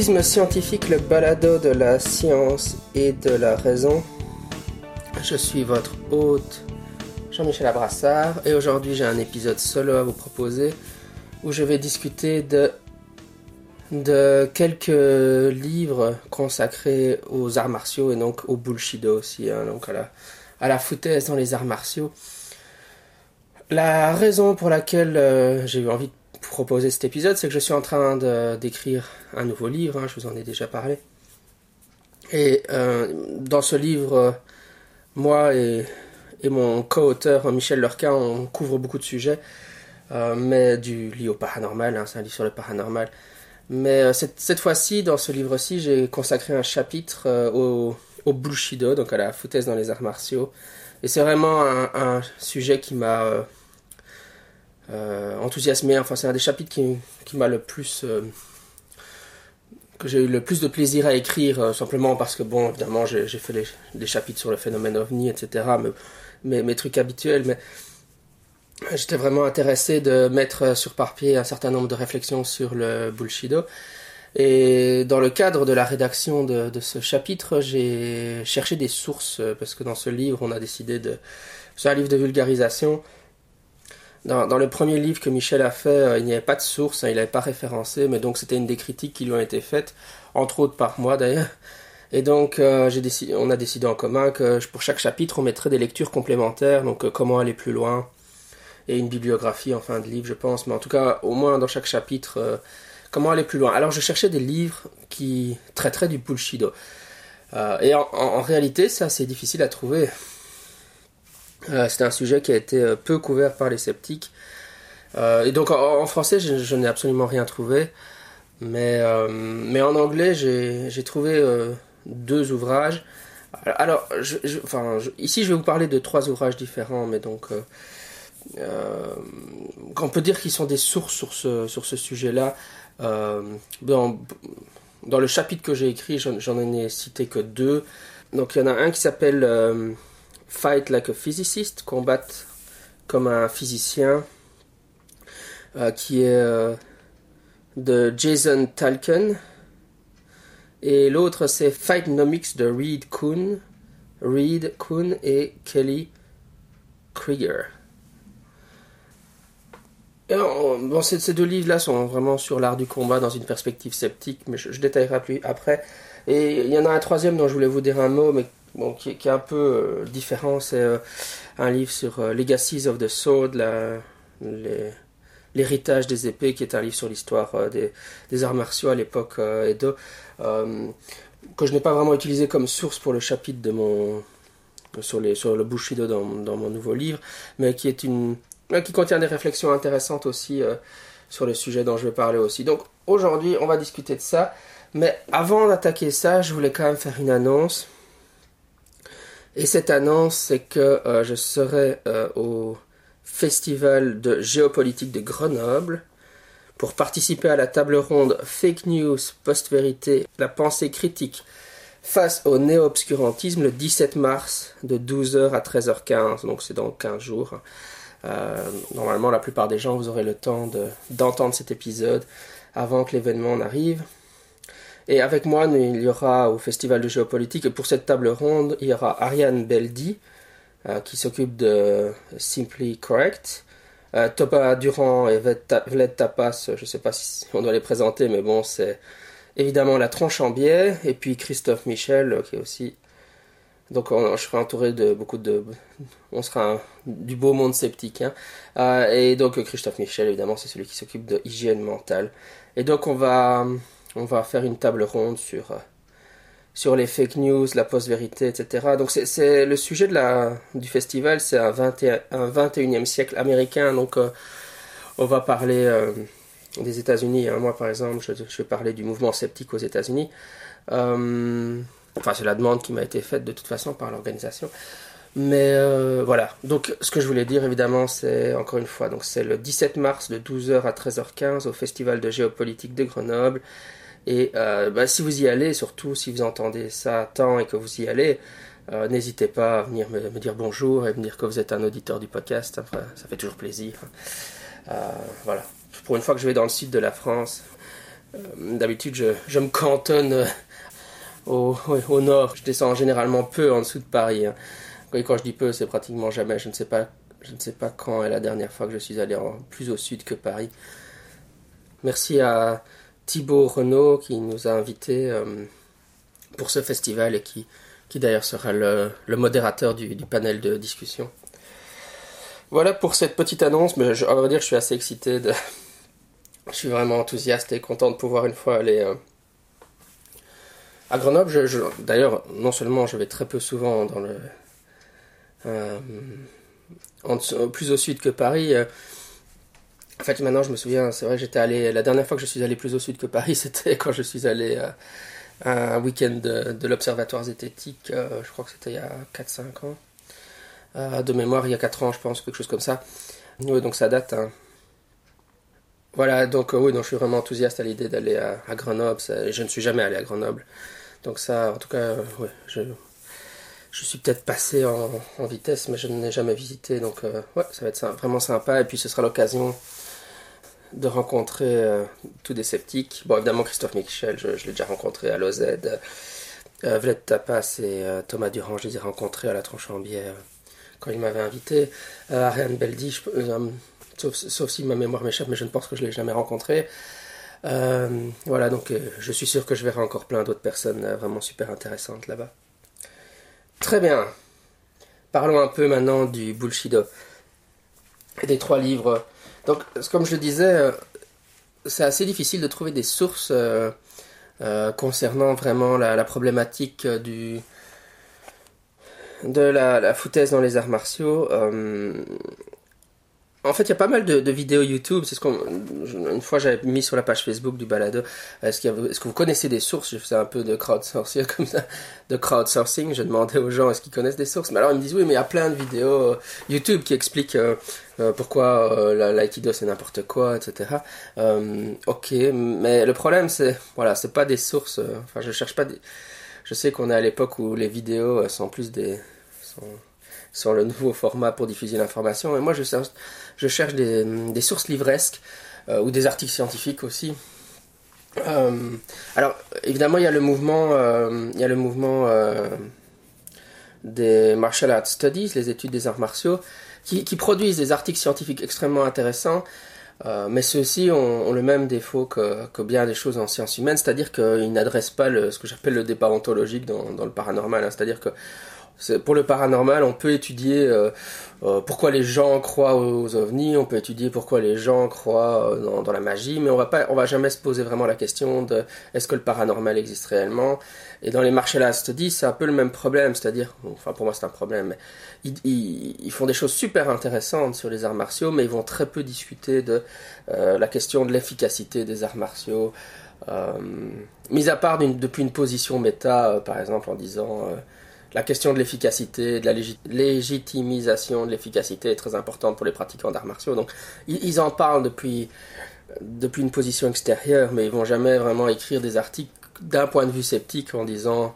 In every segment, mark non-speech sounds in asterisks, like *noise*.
Scientifique, le balado de la science et de la raison. Je suis votre hôte Jean-Michel Abrassard et aujourd'hui j'ai un épisode solo à vous proposer où je vais discuter de, de quelques livres consacrés aux arts martiaux et donc au bullshido aussi, hein, donc à la, à foutaise dans les arts martiaux. La raison pour laquelle euh, j'ai eu envie de proposer cet épisode, c'est que je suis en train d'écrire un nouveau livre, hein, je vous en ai déjà parlé. Et euh, dans ce livre, euh, moi et, mon co-auteur Michel Lurquin, on couvre beaucoup de sujets, mais du lié au paranormal, hein, c'est un livre sur le paranormal. Mais cette, cette fois-ci, dans ce livre-ci, j'ai consacré un chapitre au, au bullshido, donc à la foutaise dans les arts martiaux. Et c'est vraiment un, sujet qui m'a euh, enthousiasmé. Enfin, c'est un des chapitres qui, qui m'a le plus. Euh, que j'ai eu le plus de plaisir à écrire, euh, simplement parce que, bon, évidemment, j'ai fait des chapitres sur le phénomène ovni, etc., mais, mes trucs habituels, mais j'étais vraiment intéressé de mettre sur papier un certain nombre de réflexions sur le bullshido. Et dans le cadre de la rédaction de, de ce chapitre, j'ai cherché des sources, parce que dans ce livre, on a décidé de... C'est un livre de vulgarisation, dans, le premier livre que Michel a fait, euh, il n'y avait pas de source, hein, il n'avait pas référencé, mais donc c'était une des critiques qui lui ont été faites, entre autres par moi d'ailleurs. Et donc euh, on a décidé en commun que pour chaque chapitre, on mettrait des lectures complémentaires, donc euh, comment aller plus loin, et une bibliographie en fin de livre, je pense, mais en tout cas, au moins dans chaque chapitre, comment aller plus loin. Alors je cherchais des livres qui traiteraient du bullshido. et en, en réalité, c'est difficile à trouver. Euh, c'est un sujet qui a été euh, peu couvert par les sceptiques. Euh, et donc en, français, je, n'ai absolument rien trouvé. Mais, en anglais, j'ai trouvé deux ouvrages. Alors, enfin, ici, je vais vous parler de trois ouvrages différents, mais donc, on peut dire qu'ils sont des sources sur ce, sur ce sujet-là. Dans, dans, le chapitre que j'ai écrit, j'en ai cité que deux. Donc, il y en a un qui s'appelle Fight Like a Physicist, combattre comme un physicien, euh, qui est euh, de Jason Talken. Et l'autre c'est Fightnomics de Reed Kuhn, Reed Kuhn et Kelly Krieger. bon, ces, deux livres-là sont vraiment sur l'art du combat dans une perspective sceptique, mais je, je détaillerai plus après. Et il y en a un troisième dont je voulais vous dire un mot, mais bon, qui, est un peu euh, différent. C'est euh, un livre sur euh, Legacies of the Sword, l'héritage des épées, qui est un livre sur l'histoire des, arts martiaux à l'époque Edo, que je n'ai pas vraiment utilisé comme source pour le chapitre de mon sur, le Bushido dans, dans mon nouveau livre, mais qui est une qui contient des réflexions intéressantes aussi sur le sujet dont je vais parler aussi. Donc aujourd'hui, on va discuter de ça. Mais avant d'attaquer ça, je voulais quand même faire une annonce. Et cette annonce, c'est que euh, je serai euh, au Festival de géopolitique de Grenoble pour participer à la table ronde Fake News, Post-Vérité, la pensée critique face au néo-obscurantisme le 17 mars de 12h à 13h15, donc c'est dans 15 jours. Euh, normalement, la plupart des gens, vous aurez le temps d'entendre cet épisode avant que l'événement n'arrive. Et avec moi, il y aura au Festival de géopolitique, et pour cette table ronde, il y aura Ariane Beldi, euh, qui s'occupe de Simply Correct. Euh, Topa Durand et Vled Tapas, je ne sais pas si on doit les présenter, mais bon, c'est évidemment la tronche en biais. Et puis Christophe Michel, euh, qui est aussi. Donc je serai entouré de beaucoup de. On sera du beau monde sceptique. Hein. et donc Christophe Michel, évidemment, c'est celui qui s'occupe de hygiène mentale. Et donc on va on va faire une table ronde sur, euh, sur les fake news, la post-vérité, etc. Donc c'est le sujet de la, du festival, c'est un, 21, un 21e siècle américain. Donc euh, on va parler euh, des États-Unis. Hein. Moi par exemple, je, vais parler du mouvement sceptique aux États-Unis. enfin c'est la demande qui m'a été faite de toute façon par l'organisation. Mais voilà, donc ce que je voulais dire évidemment c'est encore une fois, donc c'est le 17 mars de 12h à 13h15 au Festival de géopolitique de Grenoble et euh, bah, si vous y allez, surtout si vous entendez ça temps et que vous y allez, euh, n'hésitez pas à venir me, dire bonjour et me dire que vous êtes un auditeur du podcast. ça fait toujours plaisir. Euh, voilà. Pour une fois que je vais dans le sud de la France, D'habitude, je, me cantonne au, nord. Je descends généralement peu en dessous de Paris. Hein. Et quand je dis peu, c'est pratiquement jamais. Je ne sais pas, je ne sais pas quand est la dernière fois que je suis allé plus au sud que Paris. Merci à Thibaut Renault qui nous a invités euh, pour ce festival et qui, qui d'ailleurs sera le, modérateur du, panel de discussion. Voilà pour cette petite annonce, mais je, on va dire je suis assez excité. Je suis vraiment enthousiaste et content de pouvoir une fois aller euh, à Grenoble. D'ailleurs, non seulement je vais très peu souvent dans le euh, plus au sud que Paris. Euh, en fait, maintenant, je me souviens, c'est vrai j'étais allé. La dernière fois que je suis allé plus au sud que Paris, *laughs* c'était quand je suis allé euh, à un week-end de, l'Observatoire zététique. je crois que c'était il y a 4-5 ans. de mémoire, il y a 4 ans, je pense, quelque chose comme ça. Oui, donc ça date. Hein. Voilà, donc oui, donc je suis vraiment enthousiaste à l'idée d'aller à, à, Grenoble. je ne suis jamais allé à Grenoble. Donc ça, en tout cas, ouais, je, je suis peut-être passé en, vitesse, mais je ne l'ai jamais visité. Donc, euh, ouais, ça va être vraiment sympa. Et puis, ce sera l'occasion de rencontrer euh, tous des sceptiques. Bon, évidemment, Christophe Michel, je, l'ai déjà rencontré à l'OZ. Euh, Vled Tapas et euh, Thomas Durand, je les ai rencontrés à la tronche en bière quand ils m'avaient invité. Ariane Beldi, sauf, sauf, si ma mémoire m'échappe, mais je ne pense que je ne l'ai jamais rencontré. voilà, donc je suis sûr que je verrai encore plein d'autres personnes vraiment super intéressantes là-bas. Très bien. Parlons un peu maintenant du Bullshido. Des trois livres. Donc, comme je le disais, euh, c'est assez difficile de trouver des sources euh, euh, concernant vraiment la, problématique du, de la, la, foutaise dans les arts martiaux. En fait, il y a pas mal de, vidéos YouTube. C'est ce une fois, j'avais mis sur la page Facebook du balado. Est-ce, est-ce que vous connaissez des sources? Je faisais un peu de crowdsourcing *laughs* comme. Je demandais aux gens est-ce qu'ils connaissent des sources? Mais alors ils me disent oui, mais il y a plein de vidéos euh, YouTube qui expliquent euh, euh, pourquoi l'aïkido c'est n'importe quoi, etc. ok, mais le problème c'est voilà, c'est pas des sources. enfin, je cherche pas. Des, je sais qu'on est à l'époque où les vidéos sont plus des sur le nouveau format pour diffuser l'information. Et moi, je cherche, des, sources livresques euh, ou des articles scientifiques aussi. Euh, alors, évidemment, il y a le mouvement, euh, il y a le mouvement des martial arts studies, les études des arts martiaux, qui, produisent des articles scientifiques extrêmement intéressants. mais ceux-ci ont, le même défaut que, bien des choses en sciences humaines, c'est-à-dire qu'ils n'adressent pas ce que j'appelle le débat ontologique dans, dans le paranormal. Hein. c'est-à-dire que pour le paranormal, on peut étudier euh, euh, pourquoi les gens croient aux ovnis, on peut étudier pourquoi les gens croient euh, dans, la magie, mais on va pas, on va jamais se poser vraiment la question de est-ce que le paranormal existe réellement? Et dans les martial studies, c'est un peu le même problème, c'est-à-dire, enfin pour moi c'est un problème, mais ils, font des choses super intéressantes sur les arts martiaux, mais ils vont très peu discuter de la question de l'efficacité des arts martiaux. mis à part depuis une position méta, par exemple, en disant la question de l'efficacité, de la légitimisation de l'efficacité est très importante pour les pratiquants d'arts martiaux. Donc, ils, en parlent depuis, depuis une position extérieure, mais ils vont jamais vraiment écrire des articles d'un point de vue sceptique en disant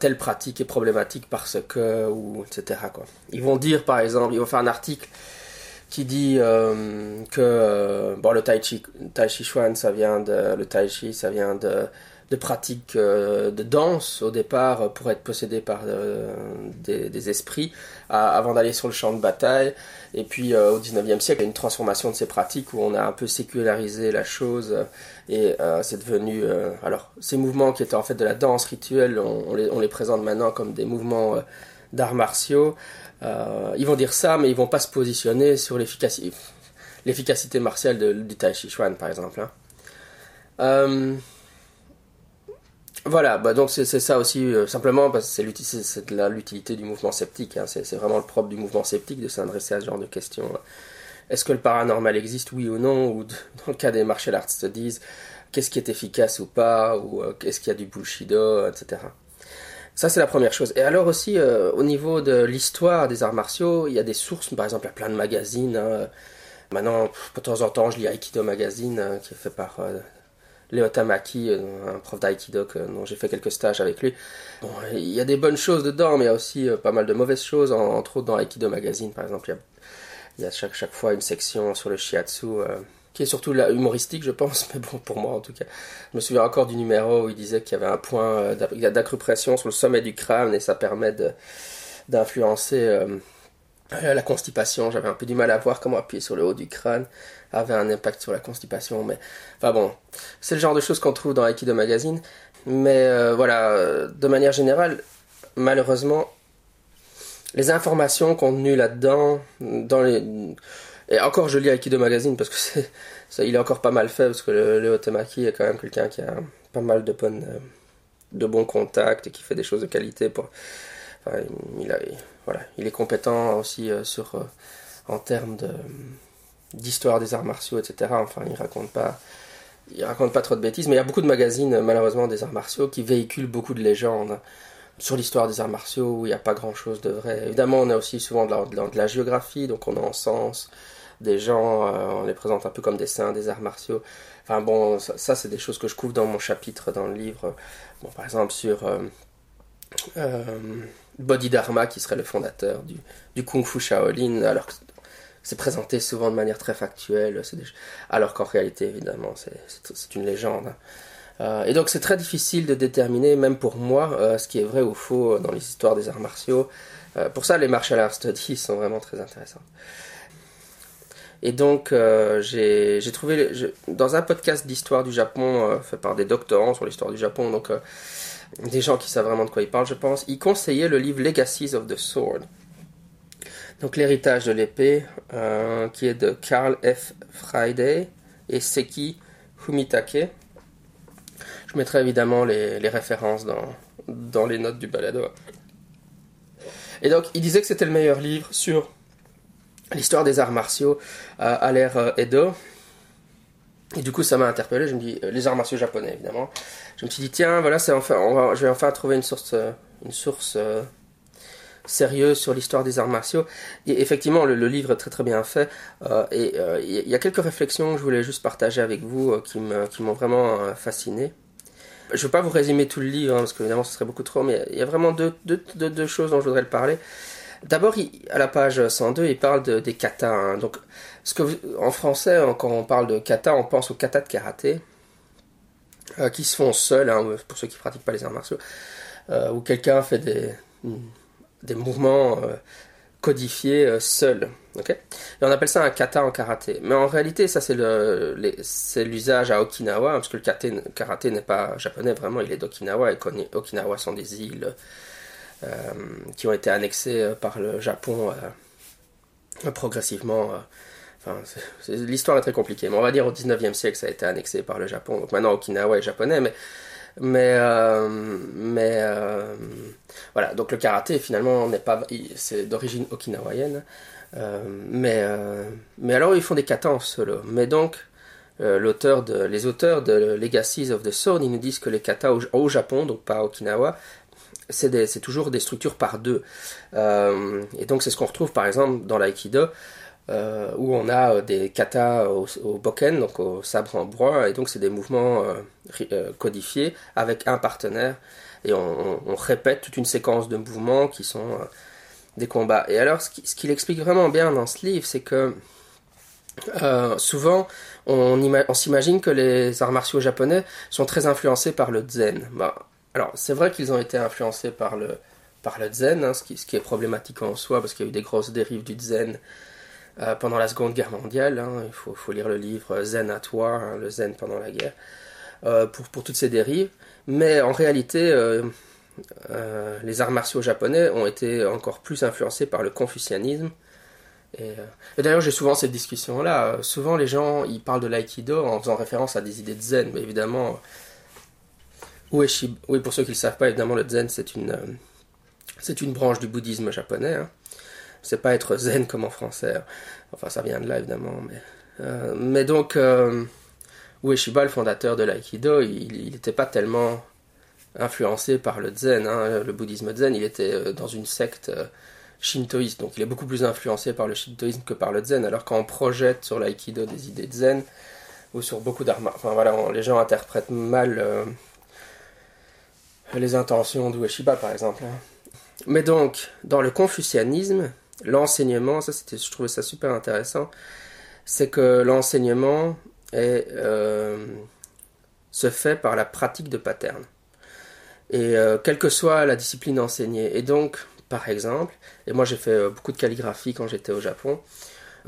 telle pratique est problématique parce que, ou etc. Quoi. Ils vont dire, par exemple, ils vont faire un article qui dit euh, que euh, bon, le tai chi, tai chi chuan, ça vient de, le tai chi, ça vient de de pratiques euh, de danse au départ euh, pour être possédé par euh, des, esprits avant d'aller sur le champ de bataille. Et puis au 19e siècle, il y a une transformation de ces pratiques où on a un peu sécularisé la chose et c'est devenu... alors ces mouvements qui étaient en fait de la danse rituelle, on, les, présente maintenant comme des mouvements d'arts martiaux. ils vont dire ça, mais ils vont pas se positionner sur l'efficacité, martiale du Tai Chi Chuan par exemple. Hein. Voilà, bah donc c'est ça aussi, euh, simplement parce que c'est l'utilité du mouvement sceptique. Hein. c'est vraiment le propre du mouvement sceptique de s'adresser à ce genre de questions. Est-ce que le paranormal existe, oui ou non? Ou *laughs* dans le cas des martial arts studies, qu'est-ce qui est efficace ou pas? Ou euh, qu'est-ce qu'il y a du bullshido, etc. Ça, c'est la première chose. Et alors aussi, euh, au niveau de l'histoire des arts martiaux, il y a des sources, par exemple, il y a plein de magazines. Hein. Maintenant, de temps en temps, je lis Aikido Magazine, hein, qui est fait par Léo Tamaki, euh, un prof d'aïkido dont j'ai fait quelques stages avec lui. il y a des bonnes choses dedans, mais il y a aussi euh, pas mal de mauvaises choses, entre autres dans Aikido Magazine par exemple. Il y a, chaque, fois une section sur le shiatsu euh, qui est surtout humoristique, je pense, *laughs* mais bon, pour moi en tout cas. Je me souviens encore du numéro où il disait qu'il y avait un point d'accrupression sur le sommet du crâne et ça permet d'influencer la constipation. J'avais un peu du mal à voir comment appuyer sur le haut du crâne avait un impact sur la constipation, mais enfin bon, c'est le genre de choses qu'on trouve dans Aikido Magazine. Mais euh, voilà, de manière générale, malheureusement, les informations contenues là-dedans, dans les... Et encore, je lis Aikido Magazine parce que *laughs* ça, il est encore pas mal fait parce que le, Temaki est quand même quelqu'un qui a pas mal de bonnes, de bons contacts et qui fait des choses de qualité pour. Enfin, il, a, voilà, il est compétent aussi euh, sur, euh, en termes de, d'histoire des arts martiaux, etc. Enfin, il raconte pas, il raconte pas trop de bêtises, mais il y a beaucoup de magazines, malheureusement, des arts martiaux qui véhiculent beaucoup de légendes sur l'histoire des arts martiaux où il n'y a pas grand chose de vrai. Évidemment, on a aussi souvent de la, de la, géographie, donc on a en sens des gens, euh, on les présente un peu comme des saints des arts martiaux. Enfin bon, ça, c'est des choses que je couvre dans mon chapitre dans le livre. Bon, par exemple sur euh, euh, Bodhidharma qui serait le fondateur du, du Kung Fu Shaolin, alors que c'est présenté souvent de manière très factuelle, alors qu'en réalité, évidemment, c'est une légende. Hein. Euh, et donc c'est très difficile de déterminer, même pour moi, euh, ce qui est vrai ou faux dans les histoires des arts martiaux. Euh, pour ça, les martial arts studies sont vraiment très intéressants. Et donc, j'ai trouvé, dans un podcast d'histoire du Japon, fait par des doctorants sur l'histoire du Japon, donc des gens qui savent vraiment de quoi ils parlent, je pense, ils conseillaient le livre Legacies of the Sword donc l'héritage de l'épée, euh, qui est de Carl F. Friday et Seki Humitake. Je mettrai évidemment les, références dans, dans les notes du balado. Et donc, il disait que c'était le meilleur livre sur l'histoire des arts martiaux euh, à l'ère euh, Edo. Et du coup, ça m'a interpellé. Je me dis, les arts martiaux japonais, évidemment. Je me suis dit, tiens, voilà, c'est enfin, je vais enfin trouver une source, une source sérieux sur l'histoire des arts martiaux. Et effectivement, le, livre est très très bien fait. Euh, et euh, il y a quelques réflexions que je voulais juste partager avec vous euh, qui m'ont vraiment fasciné. Je ne veux pas vous résumer tout le livre, hein, parce qu'évidemment ce serait beaucoup trop, mais il y a vraiment deux, choses dont je voudrais le parler. D'abord, à la page 102, il parle de, des katas. Hein. Donc, que en français, hein, quand on parle de kata, on pense aux katas de karaté, qui se font seuls, pour ceux qui ne pratiquent pas les arts martiaux, où quelqu'un fait des, des mouvements euh, codifiés euh, seuls. et on appelle ça un kata en karaté. Mais en réalité, ça c'est l'usage à Okinawa, parce que le karaté, n'est pas japonais vraiment, il est d'Okinawa, et Okinawa sont des îles euh, qui ont été annexées par le Japon progressivement. Enfin, l'histoire est très compliquée, mais on va dire au 19e siècle ça a été annexé par le Japon. Donc maintenant Okinawa est japonais, mais mais, euh, mais euh, voilà, donc le karaté finalement n'est pas, c'est d'origine okinawaïenne. Euh, mais, mais alors ils font des katas en solo. Mais donc l'auteur de, les auteurs de Legacies of the Sword, ils nous disent que les katas au, Japon, donc pas à Okinawa, c'est toujours des structures par deux. et donc c'est ce qu'on retrouve par exemple dans l'aïkido. Euh, où on a euh, des katas au, boken, donc au sabre en bois, et donc c'est des mouvements euh, codifiés avec un partenaire, et on, répète toute une séquence de mouvements qui sont des combats. Et alors, ce qu'il explique vraiment bien dans ce livre, c'est que souvent, on, s'imagine que les arts martiaux japonais sont très influencés par le zen. Bah, alors, c'est vrai qu'ils ont été influencés par le, par le zen, hein, ce, qui, est problématique en soi, parce qu'il y a eu des grosses dérives du zen euh, pendant la Seconde Guerre mondiale. Hein, il faut, lire le livre Zen à toi, hein, le Zen pendant la guerre, euh, pour, toutes ces dérives. Mais en réalité, euh, les arts martiaux japonais ont été encore plus influencés par le confucianisme. Et, d'ailleurs, j'ai souvent cette discussion-là. Souvent, les gens ils parlent de l'aïkido en faisant référence à des idées de zen, mais évidemment, oui, pour ceux qui ne le savent pas, évidemment, le zen, c'est une, c'est une branche du bouddhisme japonais. Hein c'est pas être zen comme en français. Enfin, ça vient de là évidemment, mais euh, mais donc euh, Ueshiba, le fondateur de l'aïkido, il n'était pas tellement influencé par le zen, hein, le bouddhisme zen. Il était euh, dans une secte shintoïste, donc il est beaucoup plus influencé par le shintoïsme que par le zen. Alors quand on projette sur l'aïkido des idées de zen ou sur beaucoup d'arts, enfin voilà, les gens interprètent mal les intentions d'Ueshiba par exemple. Hein. Mais donc, dans le confucianisme, l'enseignement, ça c'était, je trouvais ça super intéressant, c'est que l'enseignement se fait par la pratique de patterns. Et quelle que soit la discipline enseignée. Et donc, par exemple, et moi j'ai fait beaucoup de calligraphie quand j'étais au Japon,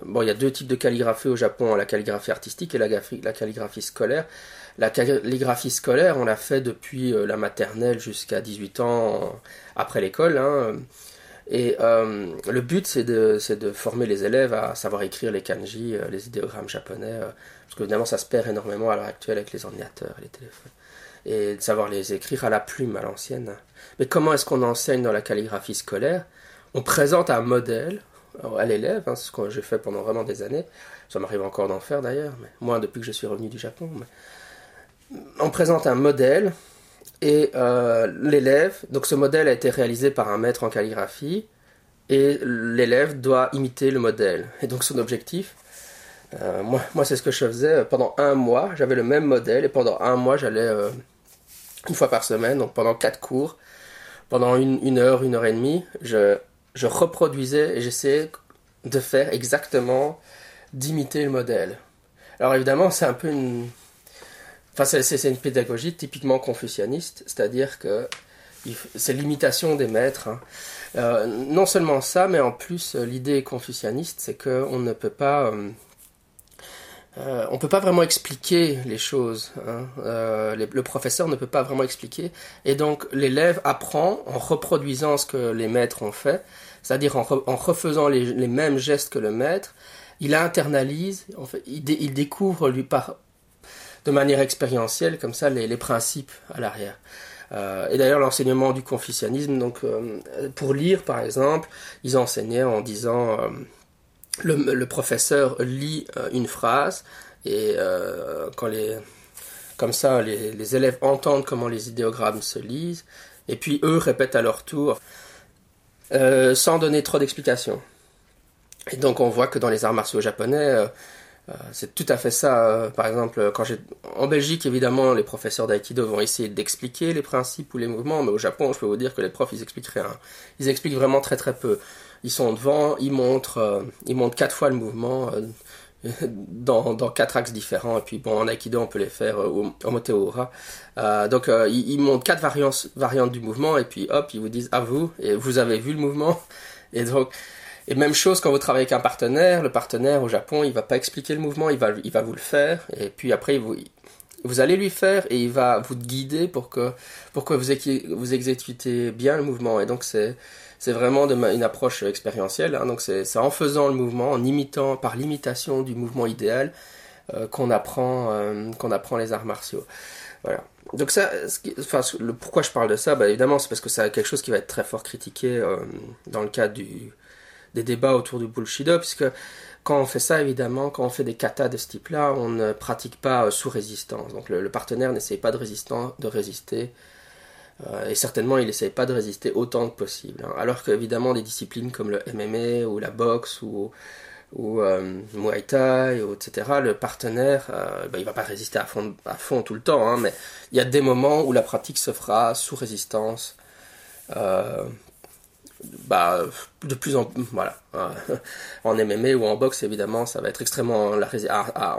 Bon, il y a deux types de calligraphie au Japon, la calligraphie artistique et la, calligraphie scolaire. La calligraphie scolaire, on l'a fait depuis euh, la maternelle jusqu'à 18 ans après l'école. Hein. Et euh, le but, c'est de, de, former les élèves à savoir écrire les kanji, euh, les idéogrammes japonais, parce que évidemment, ça se perd énormément à l'heure actuelle avec les ordinateurs et les téléphones. Et de savoir les écrire à la plume, à l'ancienne. Mais comment est-ce qu'on enseigne dans la calligraphie scolaire? On présente un modèle à l'élève, hein, ce que j'ai fait pendant vraiment des années. Ça m'arrive encore d'en faire d'ailleurs, mais moins depuis que je suis revenu du Japon. On présente un modèle et euh, l'élève, donc ce modèle a été réalisé par un maître en calligraphie et l'élève doit imiter le modèle. Et donc son objectif, euh, moi, moi c'est ce que je faisais pendant un mois, j'avais le même modèle et pendant un mois j'allais euh, une fois par semaine, donc pendant quatre cours, pendant une, une heure, une heure et demie, je je reproduisais et j'essayais de faire exactement, d'imiter le modèle. Alors évidemment, c'est un peu une... C'est une pédagogie typiquement confucianiste, c'est-à-dire que c'est l'imitation des maîtres. Hein. Euh, non seulement ça, mais en plus, l'idée confucianiste, c'est qu'on ne peut pas... Euh, euh, on peut pas vraiment expliquer les choses. Hein. Euh, le professeur ne peut pas vraiment expliquer. Et donc l'élève apprend en reproduisant ce que les maîtres ont fait, c'est-à-dire en, refaisant les, mêmes gestes que le maître. Il internalise, fait, il, découvre lui par, de manière expérientielle comme ça les, principes à l'arrière. Euh, et d'ailleurs l'enseignement du confucianisme, donc pour lire par exemple, ils enseignaient en disant le, professeur lit euh, une phrase et euh, quand les, comme ça les, élèves entendent comment les idéogrammes se lisent et puis eux répètent à leur tour euh, sans donner trop d'explications. Et donc on voit que dans les arts martiaux japonais, c'est tout à fait ça. par exemple, quand j'ai en Belgique, évidemment, les professeurs d'aïkido vont essayer d'expliquer les principes ou les mouvements, mais au Japon, je peux vous dire que les profs, ils expliquent rien. Ils expliquent vraiment très très peu ils sont devant, ils montrent, euh, ils montrent quatre fois le mouvement euh, *laughs* dans, dans quatre axes différents. Et puis bon, en aikido, on peut les faire euh, au, au donc ils, montrent quatre variantes, variantes du mouvement et puis hop, ils vous disent à vous? Et vous avez vu le mouvement. Et donc et même chose quand vous travaillez avec un partenaire, le partenaire au Japon, il va pas expliquer le mouvement, il va, il va vous le faire, et puis après vous, vous allez lui faire et il va vous guider pour que, pour que vous, exécutez bien le mouvement. Et donc c'est, vraiment une approche expérientielle. Hein. donc c'est en faisant le mouvement, en imitant, par l'imitation du mouvement idéal, euh, qu'on apprend, euh, qu'on apprend les arts martiaux. Voilà. Donc ça, enfin, le, pourquoi je parle de ça, bah, évidemment, c'est parce que c'est quelque chose qui va être très fort critiqué euh, dans le cadre du, des débats autour du bullshido, puisque quand on fait ça, évidemment, quand on fait des katas de ce type-là, on ne pratique pas sous résistance. Donc le, partenaire n'essaye pas de, résister euh, et certainement, il n'essaye pas de résister autant que possible. Hein. Alors qu'évidemment, des disciplines comme le MMA ou la boxe ou, ou euh, Muay Thai, etc., le partenaire, euh, ben, il va pas résister à fond, tout le temps, hein, mais il y a des moments où la pratique se fera sous résistance. Euh, bah, de plus en voilà. *laughs* en MMA ou en boxe, évidemment, ça va être extrêmement la,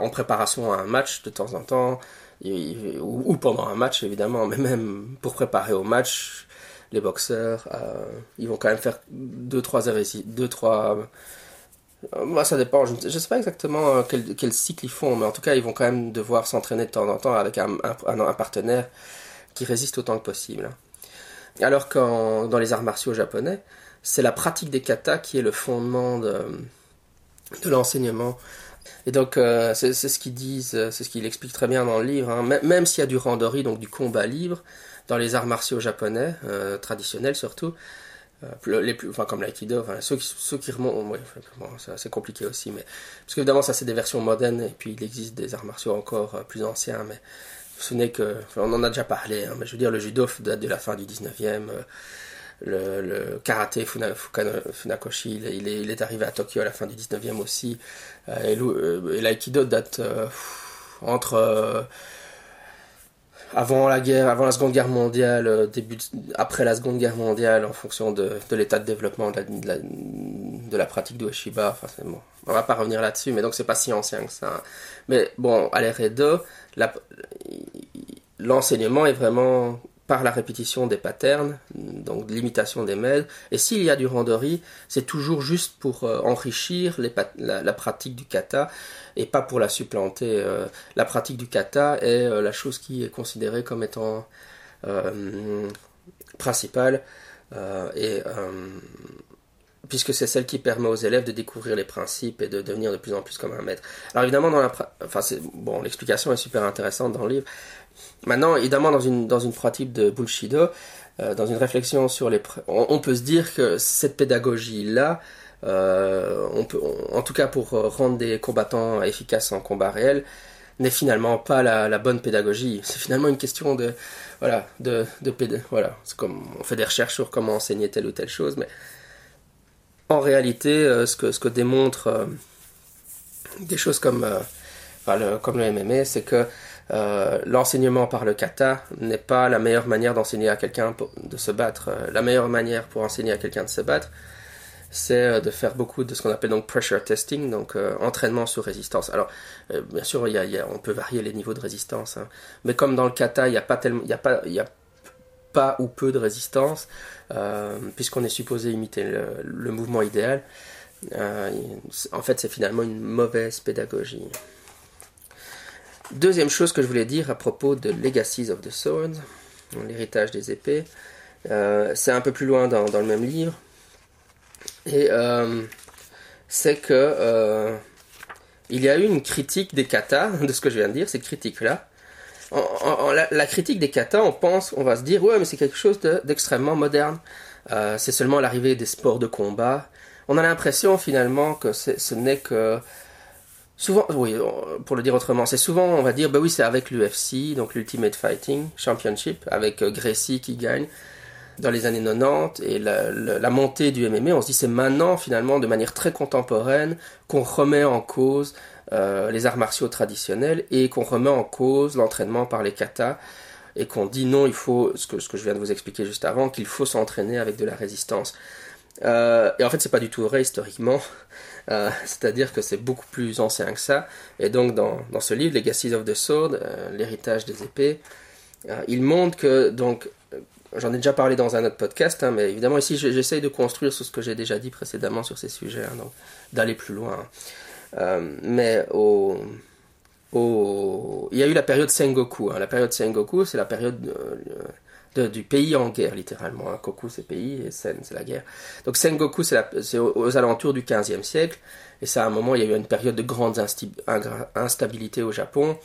en préparation à un match de temps en temps ou, pendant un match évidemment, mais même pour préparer au match, les boxeurs, euh, ils vont quand même faire deux trois deux trois. Euh, ça dépend. Je ne sais pas exactement euh, quel, cycle ils font, mais en tout cas, ils vont quand même devoir s'entraîner de temps en temps avec un, partenaire qui résiste autant que possible. Alors que dans les arts martiaux japonais, c'est la pratique des katas qui est le fondement de, l'enseignement. Et donc, euh, c'est ce qu'ils disent, euh, c'est ce qu'il explique très bien dans le livre. Hein. Même s'il y a du randori, donc du combat libre, dans les arts martiaux japonais, euh, traditionnels surtout, les plus, enfin comme l'aïkido, ceux, qui, remontent, ouais, c'est compliqué aussi, mais parce qu'évidemment ça c'est des versions modernes et puis il existe des arts martiaux encore plus anciens, mais n'est que, on en a déjà parlé, hein, mais je veux dire le judo date de la fin du 19e, le, karaté Funakoshi, il est, arrivé à Tokyo à la fin du 19e aussi. Euh, et l'aïkido date euh, entre avant la guerre, avant la Seconde Guerre mondiale, début après la Seconde Guerre mondiale, en fonction de, l'état de développement de la pratique d'Ueshiba. Enfin, c'est bon. On va pas revenir là-dessus, mais donc c'est pas si ancien que ça. Mais bon, à l'Eredo, l'enseignement est vraiment par la répétition des patterns, donc l'imitation des maîtres. Et s'il y a du randori, c'est toujours juste pour euh, enrichir la, pratique du kata et pas pour la supplanter. Euh, la pratique du kata est euh, la chose qui est considérée comme étant principale et puisque c'est celle qui permet aux élèves de découvrir les principes et de devenir de plus en plus comme un maître. Alors évidemment, dans la, enfin bon, l'explication est super intéressante dans le livre. Maintenant, évidemment, dans une dans une pratique de bullshido, euh, dans une réflexion sur les, on, on peut se dire que cette pédagogie là, euh, on peut, en tout cas pour euh, rendre des combattants efficaces en combat réel, n'est finalement pas la, bonne pédagogie. C'est finalement une question de voilà de de péda- voilà. C'est comme on fait des recherches sur comment enseigner telle ou telle chose, mais en réalité, euh, ce, que, ce que démontrent euh, des choses comme, euh, le, comme le MMA, c'est que l'enseignement par le kata n'est pas la meilleure manière d'enseigner à quelqu'un de se battre. La meilleure manière pour enseigner à quelqu'un de se battre, c'est de faire beaucoup de ce qu'on appelle donc pressure testing, donc entraînement sur résistance. Alors, bien sûr, on peut varier les niveaux de résistance, hein. mais comme dans le kata, il n'y a pas tellement, pas ou peu de résistance, euh, puisqu'on est supposé imiter le, mouvement idéal. Euh, en fait, c'est finalement une mauvaise pédagogie. Deuxième chose que je voulais dire à propos de Legacies of the Sword, l'héritage des épées, euh, c'est un peu plus loin dans, le même livre, et c'est que il y a eu une critique des katas, *laughs* de ce que je viens de dire, cette critique-là, en, la, critique des katas, on pense, on va se dire, ouais, mais c'est quelque chose de- d'extrêmement moderne. Euh, c'est seulement l'arrivée des sports de combat. On a l'impression finalement que ce n'est que souvent, oui, on- pour le dire autrement, c'est souvent, on va dire, bah oui, c'est avec l'UFC, donc l'Ultimate Fighting Championship, avec euh, Gracie qui gagne dans les années 90 et la, la- la montée du MMA, on se dit c'est maintenant finalement de manière très contemporaine qu'on remet en cause euh, les arts martiaux traditionnels et qu'on remet en cause l'entraînement par les katas et qu'on dit non, il faut, ce que, je viens de vous expliquer juste avant, qu'il faut s'entraîner avec de la résistance. Euh, et en fait, c'est pas du tout vrai historiquement. *laughs* Euh, C'est-à-dire que c'est beaucoup plus ancien que ça. Et donc, dans, dans ce livre, Legacies of the Sword, l'héritage des épées, il montre que, donc, j'en ai déjà parlé dans un autre podcast, hein, mais évidemment, ici, je- j'essaye de construire sur ce que j'ai déjà dit précédemment sur ces sujets, hein, donc d'aller plus loin. hein. Euh, mais au, il y a eu la période Sengoku. hein. La période Sengoku, c'est la période euh, du pays en guerre, littéralement. hein. Koku, c'est pays, et Sen, c'est la guerre. Donc Sengoku, c'est aux, alentours du 15e siècle. Et ça, à un moment, il y a eu une période de grande instabilité au Japon.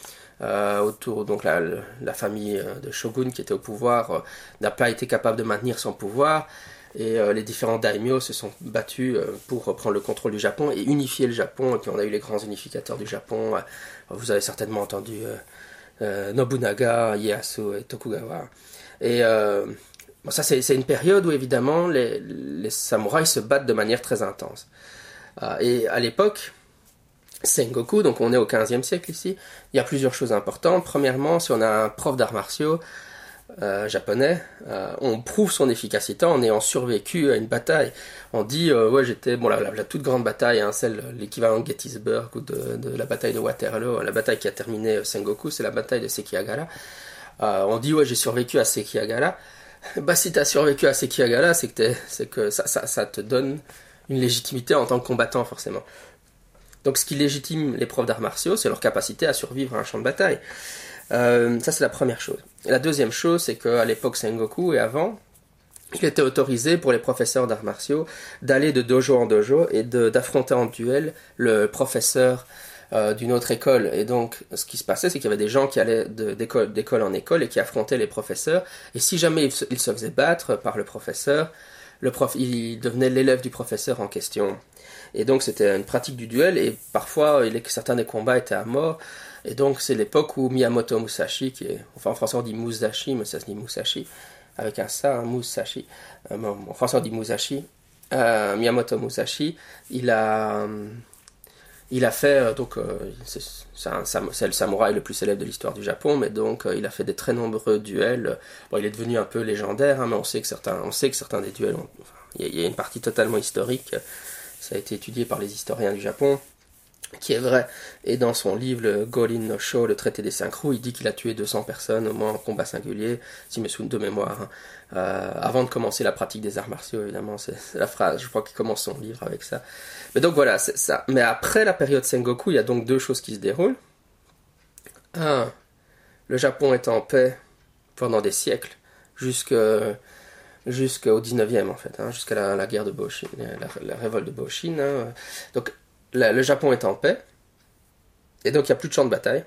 euh, autour, donc la, famille de Shogun qui était au pouvoir n'a pas été capable de maintenir son pouvoir. Et euh, les différents daimyo se sont battus euh, pour reprendre le contrôle du Japon et unifier le Japon. Et puis on a eu les grands unificateurs du Japon. Euh, Vous avez certainement entendu Nobunaga, Ieyasu et Tokugawa. Et bon, ça, c'est une période où évidemment les, les samouraïs se battent de manière très intense. Et à l'époque, Sengoku, donc on est au 15e siècle ici, il y a plusieurs choses importantes. Premièrement, si on a un prof d'arts martiaux euh, japonais, euh, on prouve son efficacité en ayant survécu à une bataille. On dit, euh, ouais, j'étais, bon, la, la- la toute grande bataille, hein, celle, l'équivalent de Gettysburg ou de, de la bataille de Waterloo, la bataille qui a terminé Sengoku, c'est la bataille de Sekigahara. Euh, on dit, ouais, j'ai survécu à Sekigahara. *laughs* Bah, si t'as survécu à Sekigahara, c'est que, c'est que ça, ça, ça te donne une légitimité en tant que combattant, forcément. Donc, ce qui légitime les profs d'arts martiaux, c'est leur capacité à survivre à un champ de bataille. Euh, ça, c'est la première chose. La deuxième chose, c'est qu'à l'époque Sengoku et avant, il était autorisé pour les professeurs d'arts martiaux d'aller de dojo en dojo et d'affronter en duel le professeur euh, d'une autre école. Et donc, ce qui se passait, c'est qu'il y avait des gens qui allaient d'école en école et qui affrontaient les professeurs. Et si jamais ils se, faisaient battre par le professeur, le prof, il devenait l'élève du professeur en question. Et donc, c'était une pratique du duel. Et parfois, il certains des combats étaient à mort. Et donc, c'est l'époque où Miyamoto Musashi, qui enfin en français on dit Musashi, mais ça se dit Musashi, avec un ça, un Musashi. Euh, bon, en français on dit Musashi. Euh, Miyamoto Musashi, il a, euh, il a fait, euh, donc, euh, c'est le samouraï le plus célèbre de l'histoire du Japon, mais donc euh, il a fait des très nombreux duels. Bon, il est devenu un peu légendaire, hein, mais on sait que certains, on sait que certains des duels, il y a une partie totalement historique Ça a été étudié par les historiens du Japon, qui est vrai. Et dans son livre, le Golin no Sho, le traité des cinq roues, il dit qu'il a tué 200 personnes au moins en combat singulier, si me souviens de mémoire, hein. euh, avant de commencer la pratique des arts martiaux, évidemment, c'est la phrase, je crois qu'il commence son livre avec ça. Mais donc voilà, c'est ça. Mais après la période Sengoku, il y a donc deux choses qui se déroulent. Un, le Japon est en paix pendant des siècles, jusqu'au 19e en fait, hein, jusqu'à la, guerre de Boshin, la, révolte de Boshin. Hein. Donc le Japon est en paix, et donc il n'y a plus de champ de bataille.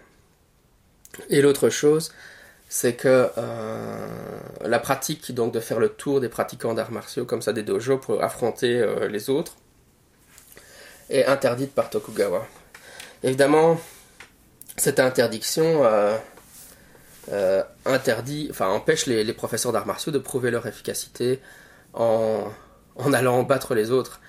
Et l'autre chose, c'est que euh, la pratique donc de faire le tour des pratiquants d'arts martiaux comme ça des dojos pour affronter euh, les autres est interdite par Tokugawa. Évidemment, cette interdiction euh, interdit, enfin empêche les, professeurs d'arts martiaux de prouver leur efficacité en, en allant battre les autres.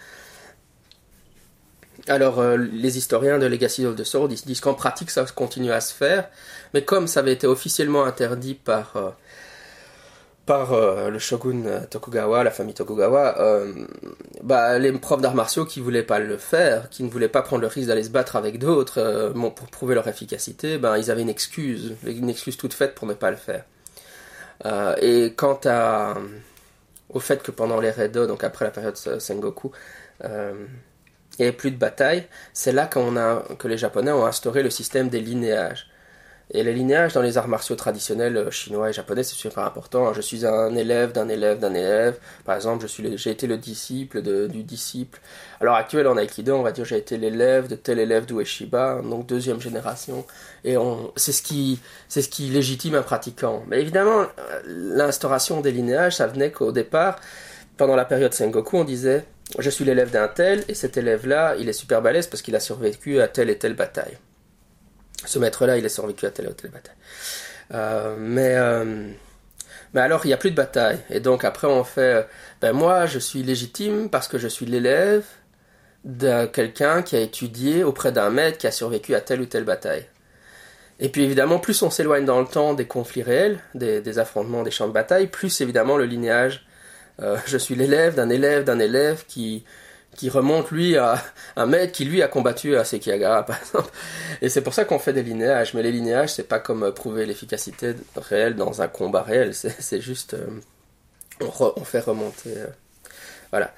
Alors, euh, les historiens de Legacy of the Sword disent qu'en pratique, ça continue à se faire, mais comme ça avait été officiellement interdit par, euh, euh, le shogun Tokugawa, la famille Tokugawa, bah, les profs d'arts martiaux qui voulaient pas le faire, qui ne voulaient pas prendre le risque d'aller se battre avec d'autres pour prouver leur efficacité, ben, ils avaient une excuse, une excuse toute faite pour ne pas le faire. et quant à, au fait que pendant les Redo, donc après la période Sengoku, il n'y avait plus de bataille, c'est là a, que les Japonais ont instauré le système des linéages. Et les linéages dans les arts martiaux traditionnels euh, chinois et japonais, c'est super important. Je suis un élève d'un élève d'un élève. Par exemple, j'ai été le disciple du disciple. Alors actuel en Aikido, on va dire j'ai été l'élève de tel élève d'Ueshiba, donc deuxième génération. Et c'est ce qui, c'est ce qui légitime un pratiquant. Mais évidemment, euh, l'instauration des linéages, ça venait qu'au départ, pendant la période Sengoku, on disait je suis l'élève d'un tel, et cet élève-là, il est super balèze parce qu'il a survécu à telle et telle bataille. Ce maître-là, il a survécu à telle et telle bataille. Euh, mais, euh, mais alors, il n'y a plus de bataille. Et donc, après, on fait, ben moi, je suis légitime parce que je suis l'élève de quelqu'un qui a étudié auprès d'un maître qui a survécu à telle ou telle bataille. Et puis évidemment, plus on s'éloigne dans le temps des conflits réels, des, des affrontements, des champs de bataille, plus évidemment le linéage euh, je suis l'élève d'un élève d'un élève qui, qui remonte lui à un maître qui lui a combattu à Sekiagara *laughs* par exemple. Et c'est pour ça qu'on fait des linéages. Mais les linéages, c'est pas comme prouver l'efficacité réelle dans un combat réel. C'est juste euh, on, fait remonter. Euh, voilà.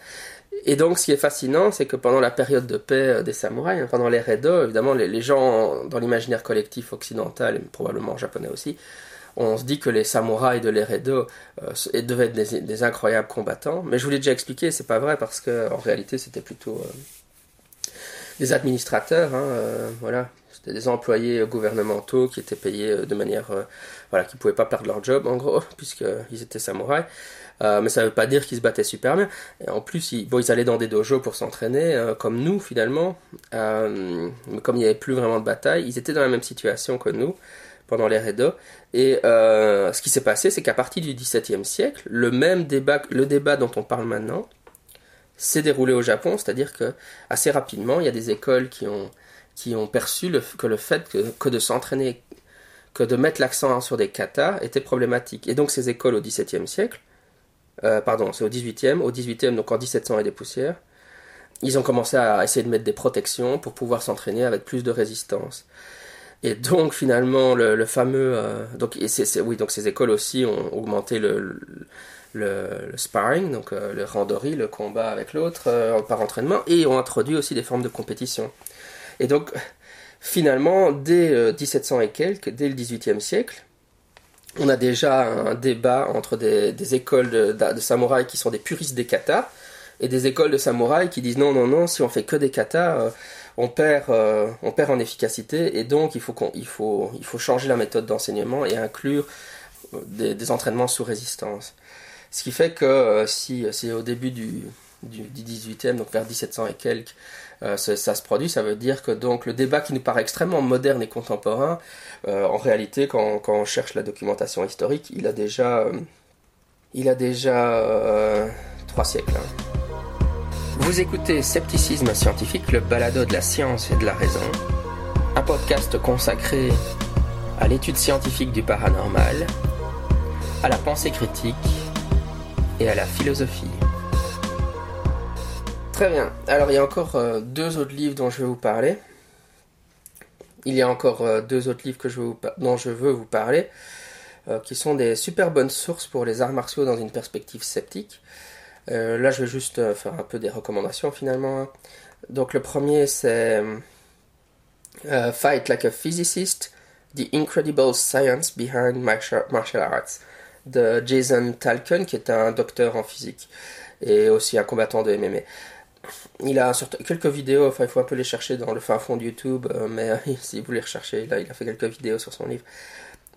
Et donc, ce qui est fascinant, c'est que pendant la période de paix des samouraïs, hein, pendant les Redo, évidemment, les, les gens dans l'imaginaire collectif occidental et probablement japonais aussi, on se dit que les samouraïs de l'Eredo euh, devaient être des, incroyables combattants. Mais je vous l'ai déjà expliqué, c'est pas vrai parce que en réalité c'était plutôt euh, des administrateurs, hein, euh, voilà, c'était des employés gouvernementaux qui étaient payés de manière, voilà, qui pouvaient pas perdre leur job en gros *laughs* puisqu'ils étaient samouraïs. mais ça ne veut pas dire qu'ils se battaient super bien. En plus, ils, bon, ils allaient dans des dojos pour s'entraîner, comme nous finalement. mais comme il n'y avait plus vraiment de bataille, ils étaient dans la même situation que nous pendant les Edo. Et euh, ce qui s'est passé, c'est qu'à partir du XVIIe siècle, le même débat, le débat dont on parle maintenant, s'est déroulé au Japon, c'est-à-dire que assez rapidement, il y a des écoles qui ont, qui ont perçu que le fait que, de s'entraîner, que de mettre l'accent sur des katas était problématique. Et donc ces écoles au XVIIe siècle, euh, pardon, c'est au XVIIIe, au XVIIIe, donc en 1700 et des poussières, ils ont commencé à essayer de mettre des protections pour pouvoir s'entraîner avec plus de résistance. Et donc finalement le, fameux euh, donc et oui donc ces écoles aussi ont augmenté le, le, sparring donc euh, le randori le combat avec l'autre euh, par entraînement et ont introduit aussi des formes de compétition. Et donc finalement dès 1700 et quelques dès le 18e siècle on a déjà un débat entre des, des écoles de, de, samouraïs qui sont des puristes des katas et des écoles de samouraïs qui disent non non non si on fait que des katas on perd, euh, on perd en efficacité et donc il faut, il faut, il faut changer la méthode d'enseignement et inclure euh, des, entraînements sous résistance. Ce qui fait que euh, si c'est au début du, du, 18e, donc vers 1700 et quelques, ça, se produit, ça veut dire que donc le débat qui nous paraît extrêmement moderne et contemporain, en réalité, quand, quand, on cherche la documentation historique, il a déjà, il a déjà trois siècles. Hein. Vous écoutez Scepticisme scientifique, le balado de la science et de la raison, un podcast consacré à l'étude scientifique du paranormal, à la pensée critique et à la philosophie. Très bien. Alors il y a encore deux autres livres dont je vais vous parler. Il y a encore deux autres livres dont je veux vous parler, qui sont des super bonnes sources pour les arts martiaux dans une perspective sceptique. Là, je vais juste faire un peu des recommandations finalement. Hein. Donc le premier c'est Fight Like a Physicist The Incredible Science Behind Martial Arts de Jason Talcon, qui est un docteur en physique et aussi un combattant de MMA. Il a quelques vidéos, il faut un peu les chercher dans le fin fond de YouTube, euh, mais euh, *laughs* si vous les recherchez, là il a fait quelques vidéos sur son livre.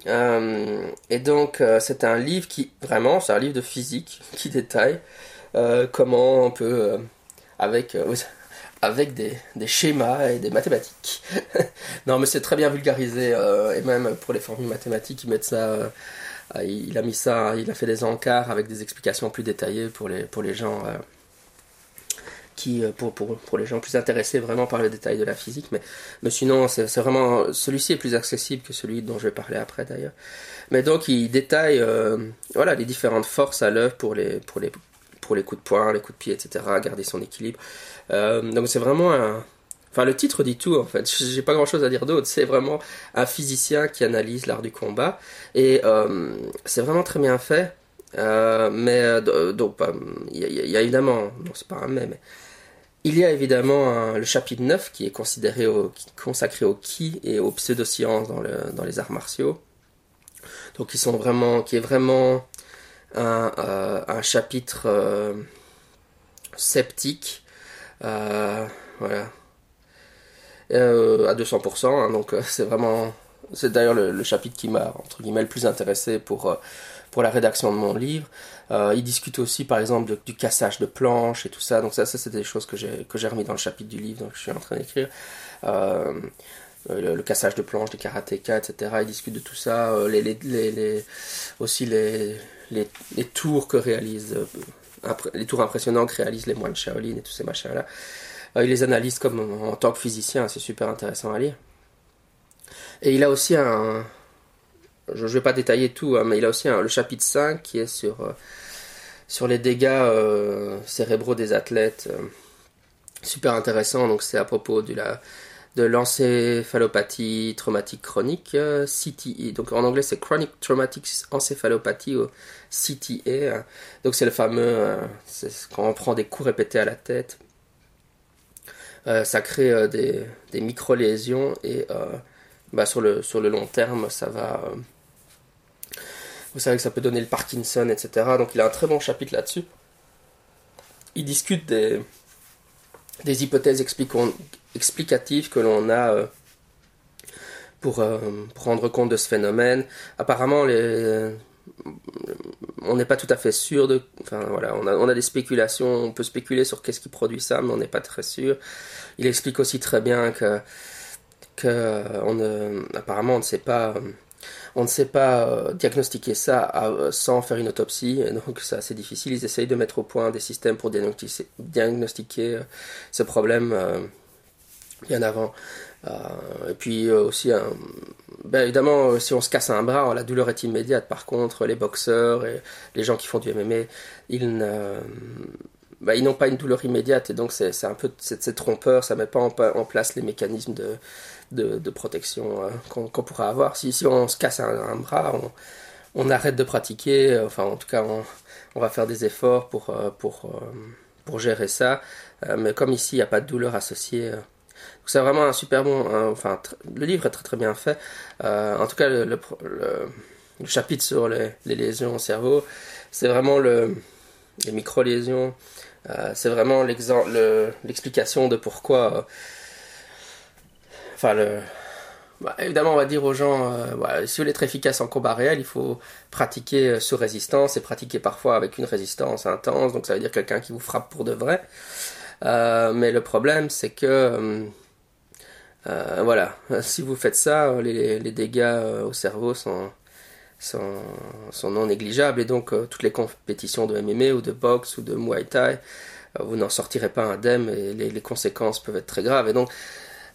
Euh, et donc c'est un livre qui, vraiment, c'est un livre de physique qui détaille comment on peut, avec *laughs* avec des, schémas et des mathématiques. *laughs* non, mais c'est très bien vulgarisé, euh, et même pour les formules mathématiques, ils mettent ça. Euh, il a mis ça, il a fait des encarts avec des explications plus détaillées pour les, pour les gens. Euh, qui, pour, pour, pour, les gens plus intéressés vraiment par les détails de la physique, mais, mais sinon, c'est vraiment. Celui-ci est plus accessible que celui dont je vais parler après d'ailleurs. Mais donc, il détaille voilà, les différentes forces à l'œuvre pour les, pour, les, pour les coups de poing, les coups de pied, etc., garder son équilibre. Euh, donc c'est vraiment un... Enfin, le titre dit tout en fait. J'ai pas grand chose à dire d'autre. C'est vraiment un physicien qui analyse l'art du combat et euh, c'est vraiment très bien fait. Mais donc, il y, a évidemment, non c'est pas un mais, mais il y a évidemment le chapitre 9 qui est considéré au, consacré au ki et aux pseudosciences dans, dans les arts martiaux. Donc, ils sont vraiment, qui est vraiment un, un chapitre sceptique euh, voilà. Euh, à 200%, hein, donc euh, c'est vraiment... C'est d'ailleurs le, chapitre qui m'a, entre guillemets, le plus intéressé pour, pour la rédaction de mon livre. il discute aussi, par exemple, du cassage de planches et tout ça. Donc ça, ça c'est des choses que j'ai, que j'ai remis dans le chapitre du livre, donc je suis en train d'écrire. le, cassage de planches, des karatéka, etc. Il discute de tout ça. les, les, les, aussi les, les, tours que réalise les tours impressionnants que réalisent les moines Shaolin et tous ces machins-là. Euh, il les analyse comme en, tant que physicien, c'est super intéressant à lire. Et il a aussi un. Je ne vais pas détailler tout, hein, mais il a aussi le chapitre 5 qui est sur, euh, sur les dégâts euh, cérébraux des athlètes. super intéressant, donc c'est à propos de la, de l'encéphalopathie traumatique chronique, CTE. Donc en anglais c'est Chronic Traumatic Encephalopathie ou CTA. Donc c'est le fameux, euh, quand on prend des coups répétés à la tête, euh, ça crée euh, des, micro-lésions et bah, sur, le, sur le long terme ça va... vous savez que ça peut donner le Parkinson, etc. Donc il a un très bon chapitre là-dessus. Il discute des, des hypothèses explicatives que l'on a euh, pour euh, prendre compte de ce phénomène. Apparemment, les, on n'est pas tout à fait sûr de. Enfin voilà, on a, des spéculations, on peut spéculer sur qu'est-ce qui produit ça, mais on n'est pas très sûr. Il explique aussi très bien que, que on ne sait pas on ne sait pas euh, diagnostiquer ça euh, sans faire une autopsie, donc c'est assez difficile. Ils essayent de mettre au point des systèmes pour diagnostiquer, euh, ce problème bien avant. et puis aussi, ben évidemment, si on se casse un bras, la douleur est immédiate. Par contre, les boxeurs et les gens qui font du MMA, ils ben, ils n'ont pas une douleur immédiate et donc c'est un peu c'est trompeur, ça met pas en place les mécanismes de, de, protection euh, qu'on pourra avoir. Si, si on se casse un, bras, on, arrête de pratiquer, euh, enfin en tout cas on, va faire des efforts pour, euh, pour, pour gérer ça. mais comme ici il n'y a pas de douleur associée, c'est vraiment un super bon, enfin le livre est très très bien fait. en tout cas le, chapitre sur les, lésions au cerveau, c'est vraiment le, les micro-lésions, c'est vraiment l'explication de pourquoi Enfin, le... Bah, évidemment, on va dire aux gens, euh, si vous voulez être efficace en combat réel, il faut pratiquer euh, sous résistance et pratiquer parfois avec une résistance intense. Donc ça veut dire quelqu'un qui vous frappe pour de vrai. Euh, mais le problème, c'est que voilà, si vous faites ça, les, dégâts au cerveau sont, sont, non négligeables et donc toutes les compétitions de MMA ou de boxe ou de Muay Thai, vous n'en sortirez pas indemne et les, conséquences peuvent être très graves. Et donc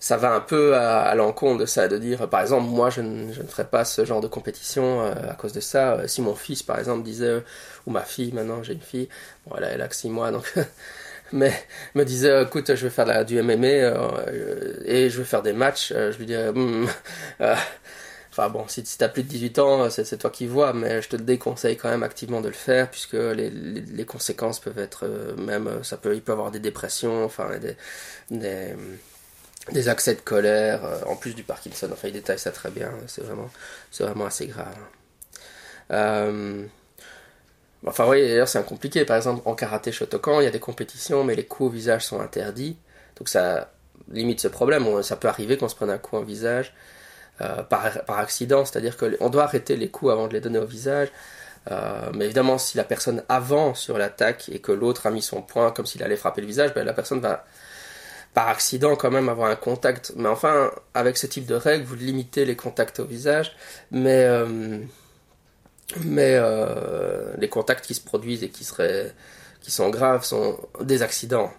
ça va un peu à, l'encontre de ça, de dire, par exemple, moi, je ne, je ne ferai pas ce genre de compétition euh, à cause de ça. Euh, si mon fils, par exemple, disait, ou ma fille, maintenant, j'ai une fille, bon, elle, elle a que 6 mois, donc *laughs* mais me disait écoute je vais faire du MMA et je vais faire des matchs je lui disais hmm, *laughs* Enfin bon, si, tu as plus de 18 ans, c'est toi qui vois, mais je te déconseille quand même activement de le faire, puisque les, conséquences peuvent être euh, même, ça peut, il peut avoir des dépressions, enfin des, des, accès de colère, euh, en plus du Parkinson. Enfin, il détaille ça très bien, c'est vraiment, c'est vraiment assez grave. Enfin, oui, d'ailleurs, c'est compliqué. Par exemple, en karaté Shotokan, il y a des compétitions, mais les coups au visage sont interdits. Donc ça limite ce problème. Ça peut arriver qu'on se prenne un coup au visage. Euh, par, par, accident, c'est-à-dire qu'on doit arrêter les coups avant de les donner au visage. Euh, mais évidemment, si la personne avance sur l'attaque et que l'autre a mis son poing comme s'il allait frapper le visage, ben, la personne va par accident quand même avoir un contact. Mais enfin, avec ce type de règle, vous limitez les contacts au visage, mais euh, mais les contacts qui se produisent et qui seraient qui sont graves sont des accidents.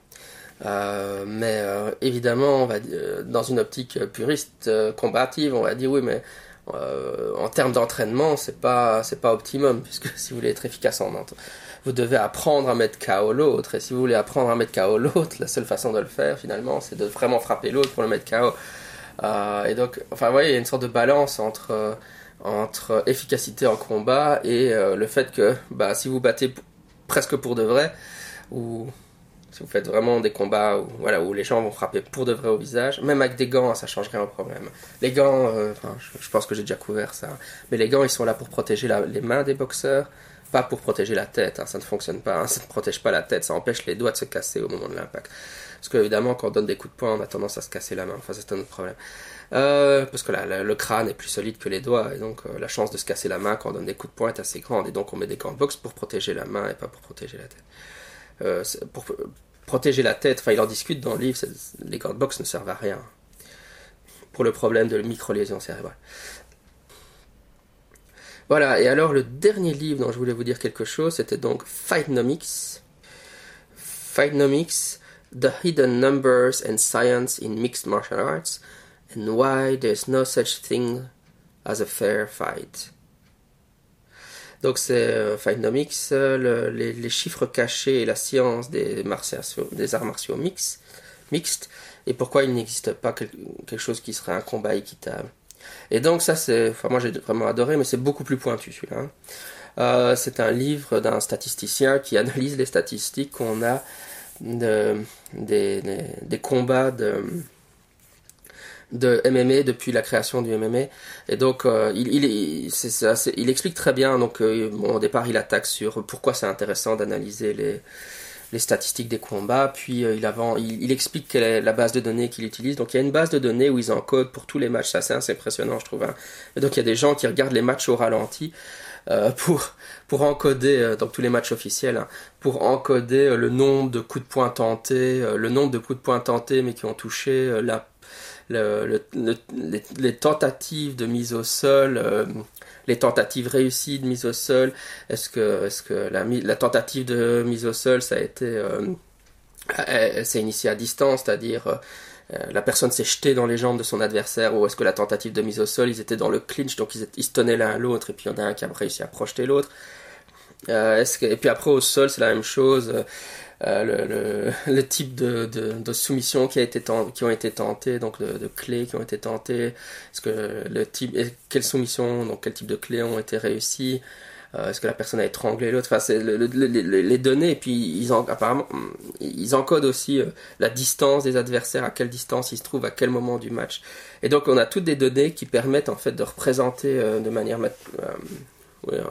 Euh, mais euh, évidemment, on va dans une optique puriste euh, combative, on va dire oui, mais en termes d'entraînement, c'est pas c'est pas optimum *laughs* puisque si vous voulez être efficace en vous devez apprendre à mettre KO l'autre et si vous voulez apprendre à mettre KO l'autre, la seule façon de le faire finalement, c'est de vraiment frapper l'autre pour le mettre KO. et donc, enfin, vous voyez, il y a une sorte de balance entre entre efficacité en combat et le fait que bah, si vous battez presque pour de vrai ou si vous faites vraiment des combats où, voilà, où les gens vont frapper pour de vrai au visage, même avec des gants, ça change rien au problème. Les gants, euh, je, pense que j'ai déjà couvert ça, mais les gants, ils sont là pour protéger les mains des boxeurs, pas pour protéger la tête. Hein, ça ne fonctionne pas, hein, *laughs* ça ne protège pas la tête, ça empêche les doigts de se casser au moment de l'impact. Parce que évidemment, quand on donne des coups de poing, on a tendance à se casser la main. Enfin, c'est un autre problème. Euh, parce que le crâne est plus solide que les doigts, et donc euh, la chance de se casser la main quand on donne des coups de poing est assez grande, et donc on met des gants de boxe pour protéger la main et pas pour protéger la tête. Euh, pour protéger la tête, enfin il en discute dans le livre, les gants de boxe ne servent à rien pour le problème de micro-lésion cérébrale. Voilà, et alors le dernier livre dont je voulais vous dire quelque chose, c'était donc Fightnomics. Fightnomics, The Hidden Numbers and Science in Mixed Martial Arts, and Why There's No Such Thing as a Fair Fight. Donc c'est euh, Fightonomics, euh, les, chiffres cachés et la science des, des arts martiaux mixtes, et pourquoi il n'existe pas quelque chose qui serait un combat équitable. Et donc ça c'est, enfin moi j'ai vraiment adoré, mais c'est beaucoup plus pointu celui-là. Hein. Euh, c'est un livre d'un statisticien qui *laughs* analyse les statistiques qu'on a de, des, des, combats de, de MMA depuis la création du MMA. Et donc, euh, il, il, il explique très bien. Donc, euh, au départ, il attaque sur pourquoi c'est intéressant d'analyser les, les statistiques des combats. Puis, euh, il, avant, il, explique la base de données qu'il utilise. Donc, il y a une base de données où ils encodent pour tous les matchs. Ça, c'est assez impressionnant, je trouve. Hein. Et donc, il y a des gens qui regardent les matchs au ralenti. pour pour encoder donc tous les matchs officiels hein, pour encoder le nombre de coups de poing tentés le nombre de coups de poing tentés mais qui ont touché la les, tentatives de mise au sol, euh, les tentatives réussies de mise au sol. Est-ce que, est-ce que la, tentative de mise au sol, ça a été, euh, s'est initiée à distance, c'est-à-dire euh, la personne s'est jetée dans les jambes de son adversaire, ou est-ce que la tentative de mise au sol, ils étaient dans le clinch, donc ils, se tenaient l'un l'autre, et puis il y en a un qui a réussi à projeter l'autre. et puis après au sol, c'est la même chose. Euh, le, *laughs* type de, de, soumission qui, a été qui ont été tentées, donc de, clés qui ont été tentées, est-ce que le type, quelles soumissions, donc quel type de clés ont été réussies, euh, est-ce que la personne a étranglé l'autre, enfin c'est les données, et puis ils en, apparemment ils encodent aussi euh, la distance des adversaires, à quelle distance ils se trouvent, à quel moment du match. Et donc on a toutes des données qui permettent en fait de représenter de manière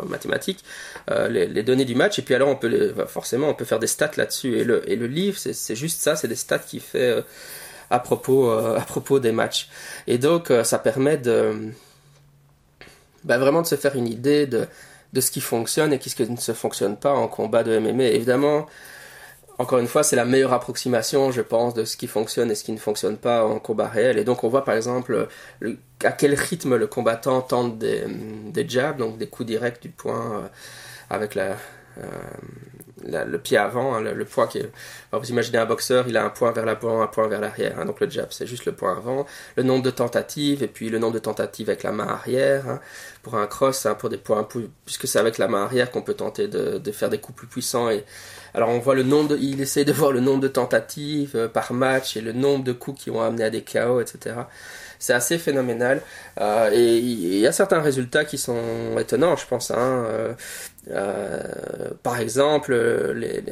mathématiques, euh, les, données du match, et puis alors on peut forcément on peut faire des stats là-dessus. Et le, livre, c'est juste ça, c'est des stats qu'il fait euh, à, propos, euh, à propos des matchs. Et donc ça permet de bah, vraiment de se faire une idée de, de ce qui fonctionne et ce qui ne se fonctionne pas en combat de MMA. Évidemment, encore une fois, c'est la meilleure approximation, je pense, de ce qui fonctionne et ce qui ne fonctionne pas en combat réel. Et donc, on voit par exemple à quel rythme le combattant tente des, jabs, donc des coups directs du poing euh, avec la, euh, le pied avant, hein, le, poids qui est... vous imaginez un boxeur, il a un point vers l'avant, un point vers l'arrière. Hein, donc le jab, c'est juste le point avant. Le nombre de tentatives, et puis le nombre de tentatives avec la main arrière. Hein, pour un cross, pour des points, puisque c'est avec la main arrière qu'on peut tenter de, faire des coups plus puissants. Et alors on voit le nombre, de, il essaie de voir le nombre de tentatives euh, par match et le nombre de coups qui ont amené à des KO, etc. C'est assez phénoménal. Euh, et il y a certains résultats qui sont étonnants, je pense. Euh, euh, par exemple, les,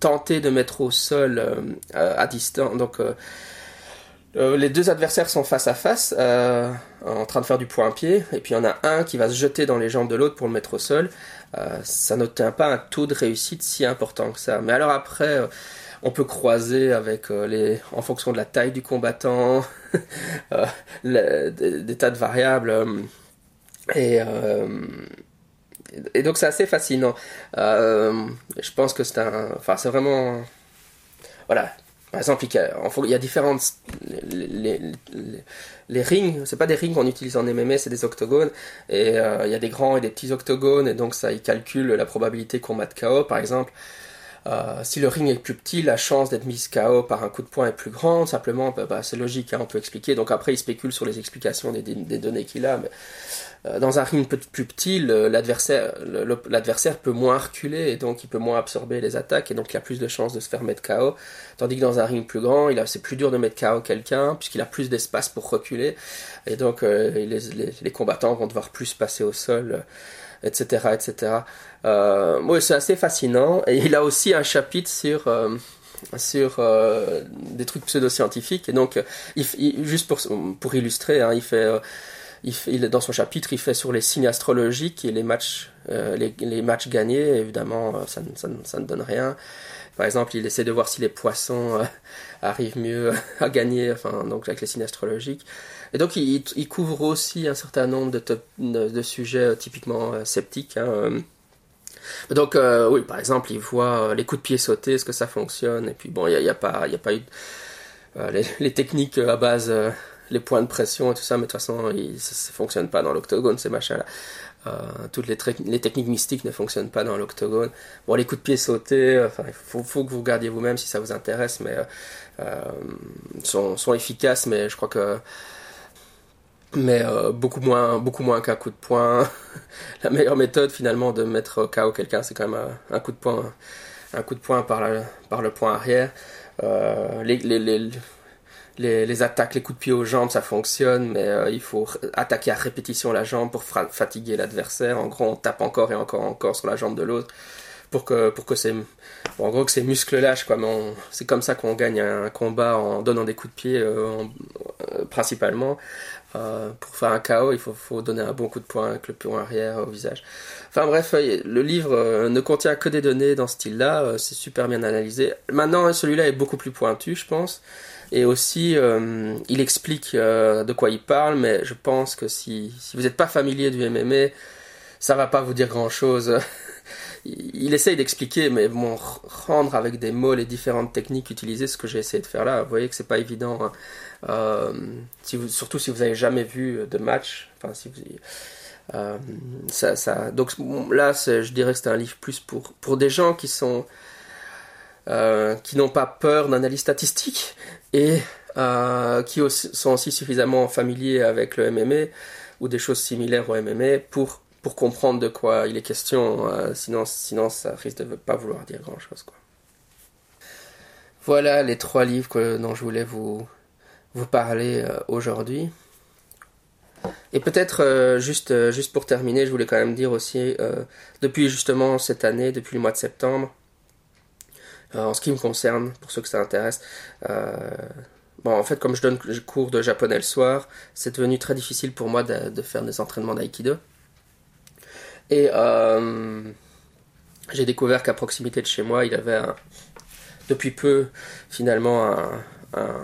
tenter de mettre au sol à distance. Donc, les deux adversaires sont face à face, en train de faire du point-pied, et puis il y en a un qui va se jeter dans les jambes de l'autre pour le mettre au sol. ça n'obtient pas un taux de réussite si important que ça. Mais alors après, on peut croiser avec les, en fonction de la taille du combattant, *laughs* euh, des, tas de variables. Euh, et, euh, et donc c'est assez fascinant. je pense que c'est un. Enfin, c'est vraiment. Voilà, par exemple, il y a différentes. Les, les, rings, c'est pas des rings qu'on utilise en MMA, c'est des octogones. Et il y a des grands et des petits octogones, et donc ça, il calcule la probabilité qu'on mette KO, par exemple. Euh, si le ring est plus petit, la chance d'être mis KO par un coup de poing est plus grande. Simplement, bah, bah, c'est logique, hein, on peut expliquer. Donc après, il spécule sur les explications des, données qu'il a. Mais, euh, dans un ring plus petit, l'adversaire peut moins reculer et donc il peut moins absorber les attaques et donc il a plus de chances de se faire mettre KO. Tandis que dans un ring plus grand, c'est plus dur de mettre KO quelqu'un puisqu'il a plus d'espace pour reculer et donc euh, les, les, combattants vont devoir plus passer au sol etc. etc. Euh, c'est assez fascinant. Et il a aussi un chapitre sur, euh, sur euh, des trucs pseudo-scientifiques. Et donc, juste pour, pour illustrer, hein, il fait... Il dans son chapitre, il fait sur les signes astrologiques et les matchs, les, les, matchs gagnés. Évidemment, ça, ça, ça, ne donne rien. Par exemple, il essaie de voir si les poissons *laughs* arrivent mieux *laughs* à gagner, enfin, donc avec les signes astrologiques. Et donc il, il, couvre aussi un certain nombre de, de, sujets euh, typiquement euh, sceptiques. Hein. Euh. Donc oui, par exemple, il voit les coups de pied sauter, est-ce que ça fonctionne? Et puis bon, il n'y a, a, pas, a pas eu les, *laughs* les, techniques à base, les points de pression et tout ça, mais de toute façon, ça ne fonctionne pas dans l'octogone, ces machins-là. Toutes les, techniques mystiques ne fonctionnent pas dans l'octogone. Bon, les coups de pied sauter, enfin, il faut, que vous regardiez vous-même si ça vous intéresse, mais sont, sont efficaces, mais je crois que mais euh, beaucoup moins beaucoup moins qu'un coup de poing. *laughs* la meilleure méthode finalement de mettre KO quelqu'un, c'est quand même un, coup de poing, un coup de poing par, le point arrière. Euh, les, les, attaques, les coups de pied aux jambes, ça fonctionne, mais euh, il faut attaquer à répétition la jambe pour fatiguer l'adversaire. En gros, on tape encore et encore et encore sur la jambe de l'autre pour que pour que ces en gros que ces muscles lâchent quoi. Mais c'est comme ça qu'on gagne un combat en donnant des coups de pied principalement. Euh, pour faire un KO, il faut, faut, donner un bon coup de poing avec le pion arrière au visage. Enfin bref, euh, le livre euh, ne contient que des données dans ce style-là, c'est super bien analysé. Maintenant, celui-là est beaucoup plus pointu, je pense. Et aussi, il explique de quoi il parle, mais je pense que si, si vous n'êtes pas familier du MMA, ça va pas vous dire grand-chose. *laughs* il essaye d'expliquer, mais bon, rendre avec des mots les différentes techniques utilisées, ce que j'ai essayé de faire là, vous voyez que c'est pas évident. Hein. Euh, surtout si vous avez jamais vu de match. Enfin, si vous, euh, donc là, je dirais que c'est un livre plus pour, pour des gens qui sont euh, qui n'ont pas peur d'analyse statistique et qui sont aussi suffisamment familiers avec le MMA ou des choses similaires au MMA pour pour comprendre de quoi il est question. sinon, sinon, ça risque de pas vouloir dire grand chose. Quoi. Voilà les trois livres dont je voulais vous, vous parler euh, aujourd'hui. Et peut-être euh, juste, euh, juste pour terminer, je voulais quand même dire aussi, depuis justement cette année, depuis le mois de septembre, en ce qui me concerne, pour ceux que ça intéresse, bon, en fait, comme je donne cours de japonais le soir, c'est devenu très difficile pour moi de, faire des entraînements d'aïkido. Et j'ai découvert qu'à proximité de chez moi, il avait depuis peu finalement un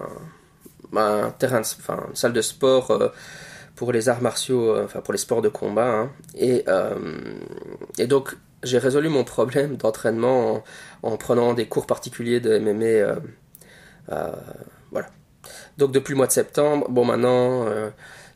un terrain, enfin, une salle de sport euh, pour les arts martiaux, euh, enfin pour les sports de combat. Hein. Et, euh, et donc j'ai résolu mon problème d'entraînement en, prenant des cours particuliers de MMA. voilà. Donc depuis le mois de septembre, bon maintenant,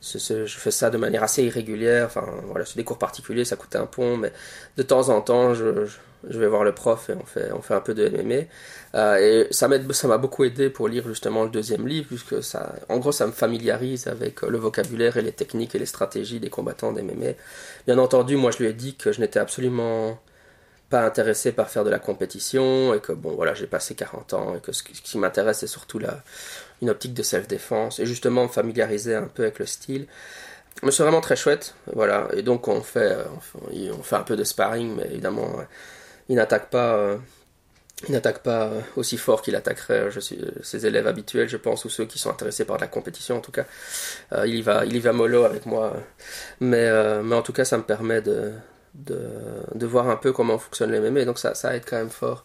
je fais ça de manière assez irrégulière. Enfin voilà, c'est des cours particuliers, ça coûte un pont, mais de temps en temps, je vais voir le prof et on fait, on fait un peu de MMA. Euh, et ça m'a beaucoup aidé pour lire justement le deuxième livre, puisque ça, en gros, ça me familiarise avec le vocabulaire et les techniques et les stratégies des combattants d'MMA. Bien entendu, moi, je lui ai dit que je n'étais absolument pas intéressé par faire de la compétition et que bon voilà j'ai passé 40 ans et que ce qui, m'intéresse c'est surtout la, une optique de self-défense et justement me familiariser un peu avec le style mais c'est vraiment très chouette voilà et donc on fait on fait un peu de sparring mais évidemment il n'attaque pas euh, il n'attaque pas aussi fort qu'il attaquerait je suis, ses élèves habituels, je pense, ou ceux qui sont intéressés par la compétition, en tout cas. Euh, il, y va, il y va mollo avec moi. Mais, euh, mais en tout cas, ça me permet de, de, de, voir un peu comment fonctionne les MMA. Donc ça, ça aide quand même fort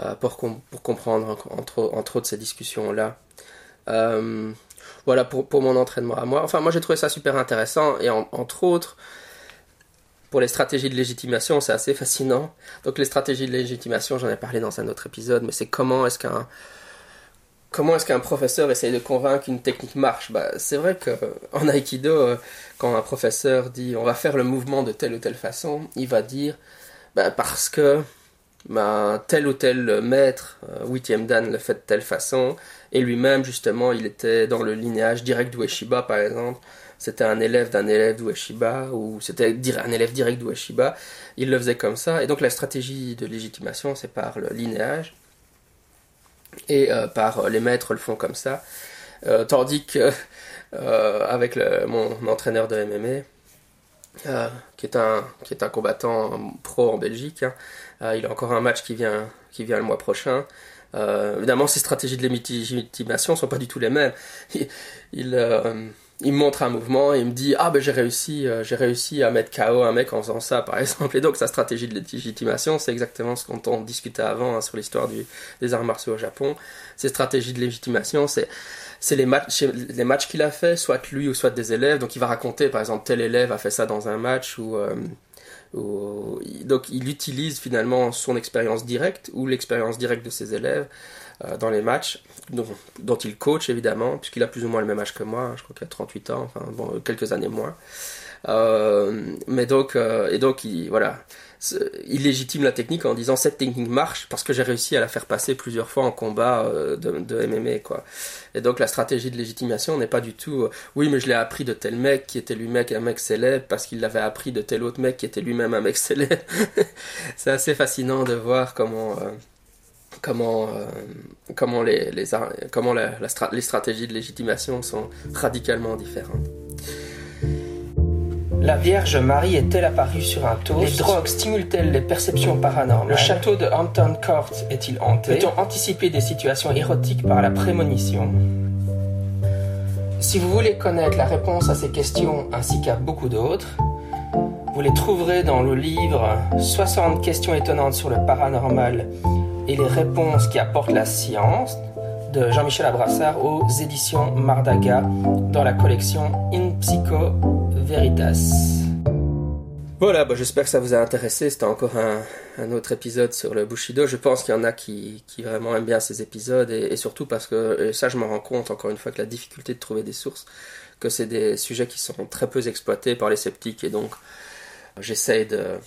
euh, pour, pour comprendre entre, autres ces discussions-là. Euh, voilà pour, pour mon entraînement à moi. Enfin, moi j'ai trouvé ça super intéressant et entre autres, pour les stratégies de légitimation, c'est assez fascinant. Donc les stratégies de légitimation, j'en ai parlé dans un autre épisode, mais c'est comment est-ce qu'un comment est-ce qu'un professeur essaye de convaincre qu'une technique marche? Bah, C'est vrai qu'en Aikido, euh, quand un professeur dit on va faire le mouvement de telle ou telle façon, il va dire bah, parce que bah, tel ou tel maître, euh, Dan, le fait de telle façon, et lui-même, justement, il était dans le linéage direct d'Ueshiba, par exemple. C'était un élève d'un élève d'Ueshiba, ou c'était un élève direct d'Ueshiba. Il le faisait comme ça. Et donc, la stratégie de légitimation, c'est par le linéage et euh, par euh, les maîtres le font comme ça. Euh, tandis que avec mon entraîneur de MMA, qui, est un, combattant pro en Belgique, hein, il a encore un match qui vient, le mois prochain. évidemment, ses stratégies de légitimation ne sont pas du tout les mêmes. *laughs* me montre un mouvement et il me dit ah ben j'ai réussi euh, j'ai réussi à mettre KO un mec en faisant ça par *laughs* exemple. Et donc sa stratégie de légitimation c'est exactement ce dont on discutait avant hein, sur l'histoire des arts martiaux au Japon. Ses stratégies de légitimation c'est c'est les matchs les matchs qu'il a fait soit lui ou soit des élèves. Donc il va raconter par exemple tel élève a fait ça dans un match ou euh, donc il utilise finalement son expérience directe ou l'expérience directe de ses élèves dans les matchs, dont, il coach évidemment, puisqu'il a plus ou moins le même âge que moi, hein, je crois qu'il a 38 ans, enfin bon, quelques années moins. Euh, mais donc, euh, et donc, il, voilà, il légitime la technique en disant cette technique marche parce que j'ai réussi à la faire passer plusieurs fois en combat de, de, MMA, quoi. Et donc, la stratégie de légitimation n'est pas du tout, oui, mais je l'ai appris de tel mec qui était lui-même un mec célèbre parce qu'il l'avait appris de tel autre mec qui était lui-même un mec *laughs* célèbre. C'est assez fascinant de voir comment comment, euh, comment, les, les, comment la, les stratégies de légitimation sont radicalement différentes. La Vierge Marie est-elle apparue sur un toast? Les drogues stimulent-elles les perceptions paranormales? Le château de Hampton Court est-il hanté? Peut-on anticiper des situations érotiques par la prémonition? Si vous voulez connaître la réponse à ces questions ainsi qu'à beaucoup d'autres, vous les trouverez dans le livre 60 questions étonnantes sur le paranormal et les réponses qui apportent la science de Jean-Michel Abrassard aux éditions Mardaga dans la collection In Psycho Veritas. Voilà, bah, j'espère que ça vous a intéressé. C'était encore un, autre épisode sur le Bushido. Je pense qu'il y en a qui, vraiment aiment bien ces épisodes et, surtout parce que, ça je me rends compte encore une fois que la difficulté de trouver des sources, que c'est des sujets qui sont très peu exploités par les sceptiques et donc j'essaye de,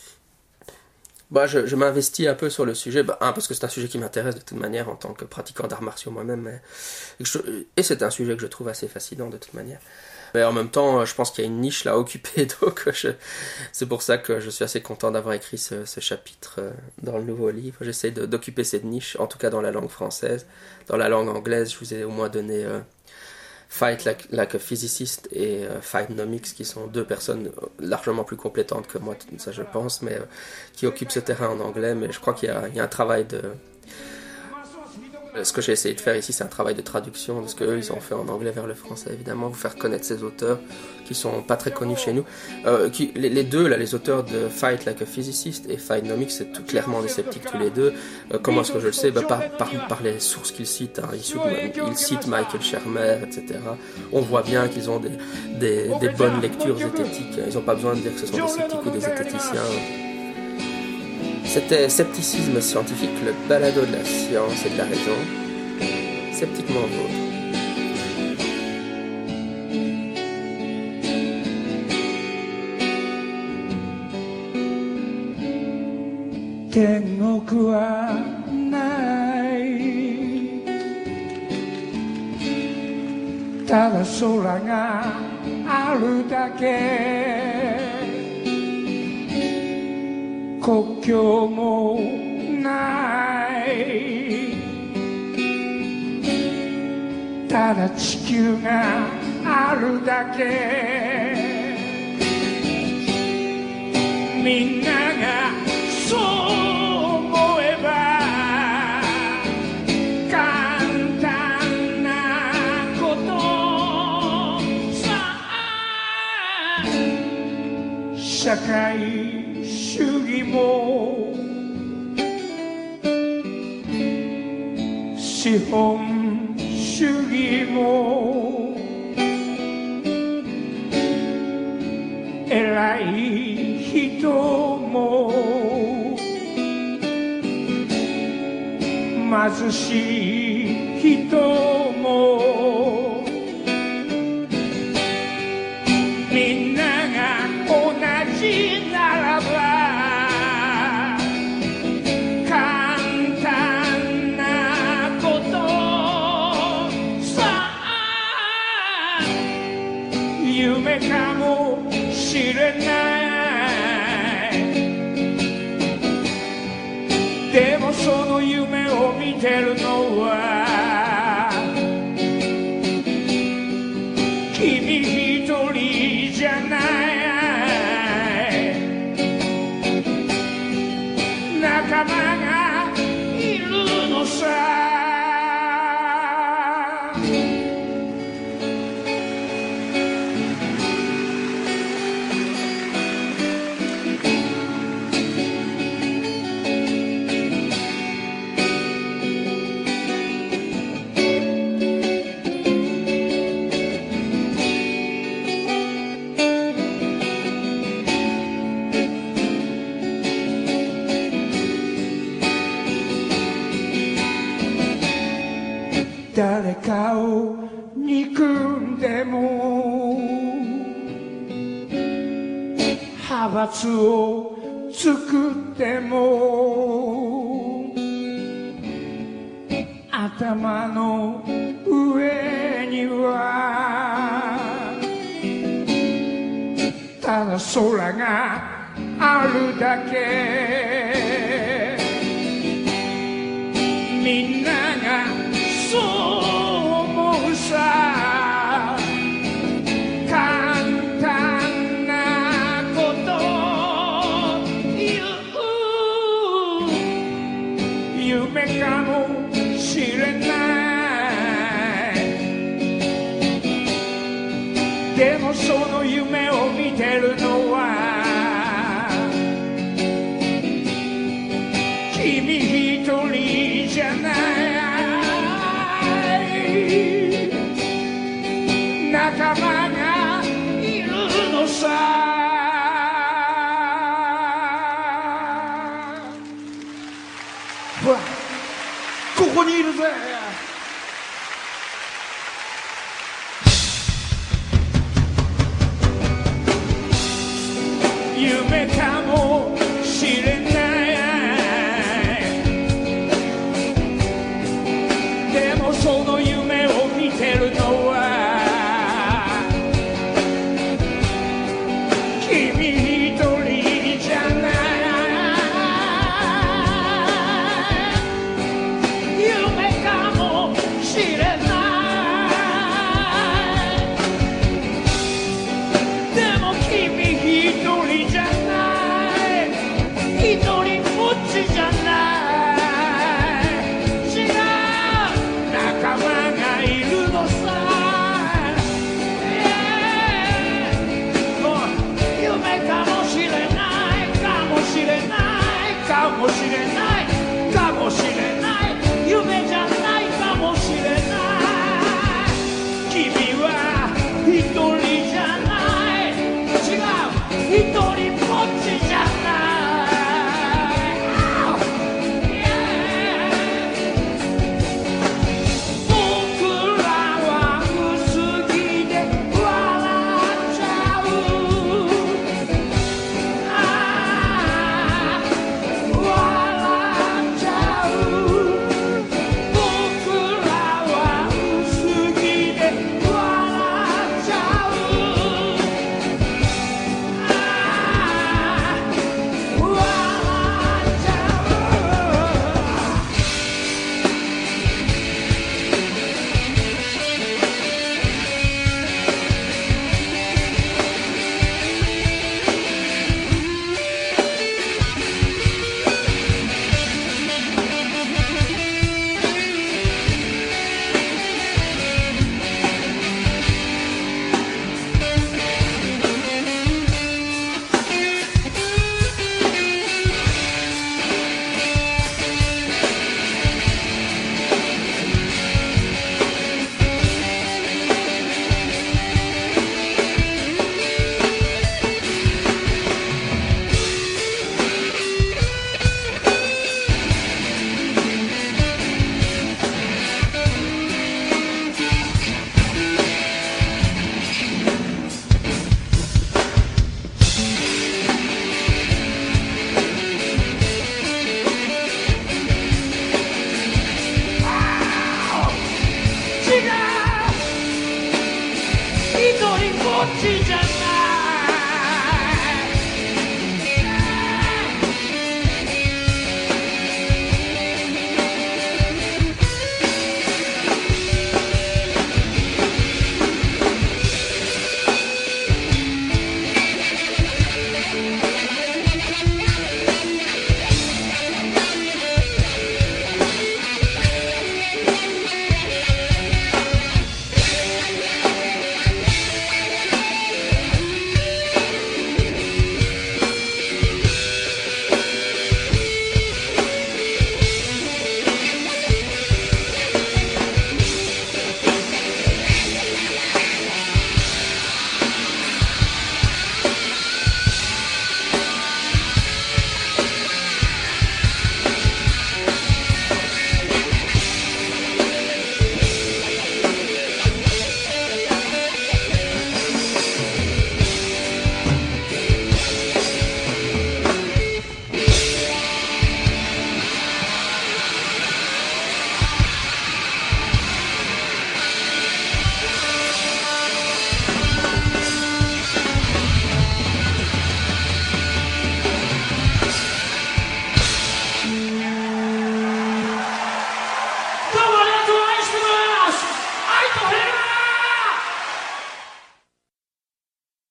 bah, je, m'investis un peu sur le sujet, bah, parce que c'est un sujet qui m'intéresse de toute manière en tant que pratiquant d'arts martiaux moi-même, et, c'est un sujet que je trouve assez fascinant de toute manière. Mais en même temps, je pense qu'il y a une niche là à occuper, *laughs* donc c'est pour ça que je suis assez content d'avoir écrit ce, ce, chapitre euh, dans le nouveau livre. J'essaie d'occuper cette niche, en tout cas dans la langue française. Dans la langue anglaise, je vous ai au moins donné euh, Fight like, a Physicist et uh, Fightnomics, qui sont deux personnes largement plus compétentes que moi, ça je pense, mais euh, qui occupent ce terrain en anglais. Mais je crois qu'il y, y, a un travail de, euh, ce que j'ai essayé de faire ici, c'est un travail de traduction de ce qu'eux, ils ont fait en anglais vers le français, évidemment, vous faire connaître ces auteurs qui sont pas très connus chez nous. Euh, qui, les, deux, là, les auteurs de Fight Like a Physicist et Fightnomics, c'est tout clairement des sceptiques tous les deux. Euh, comment est-ce que je le sais? Bah, par, par, les sources qu'ils citent. Hein. Ils, citent Michael Shermer, etc. On voit bien qu'ils ont des, des, des, bonnes lectures zététiques. Ils n'ont pas besoin de dire que ce sont des sceptiques ou des zététiciens. C'était Scepticisme scientifique, le balado de la science et de la raison, sceptiquement vôtre. 国境もない。ただ地球があるだけ。みんなが社会主義も資本主義も偉い人も貧しい人もかを憎んでも派閥を作っても頭の上にはただ空があるだけ。みんな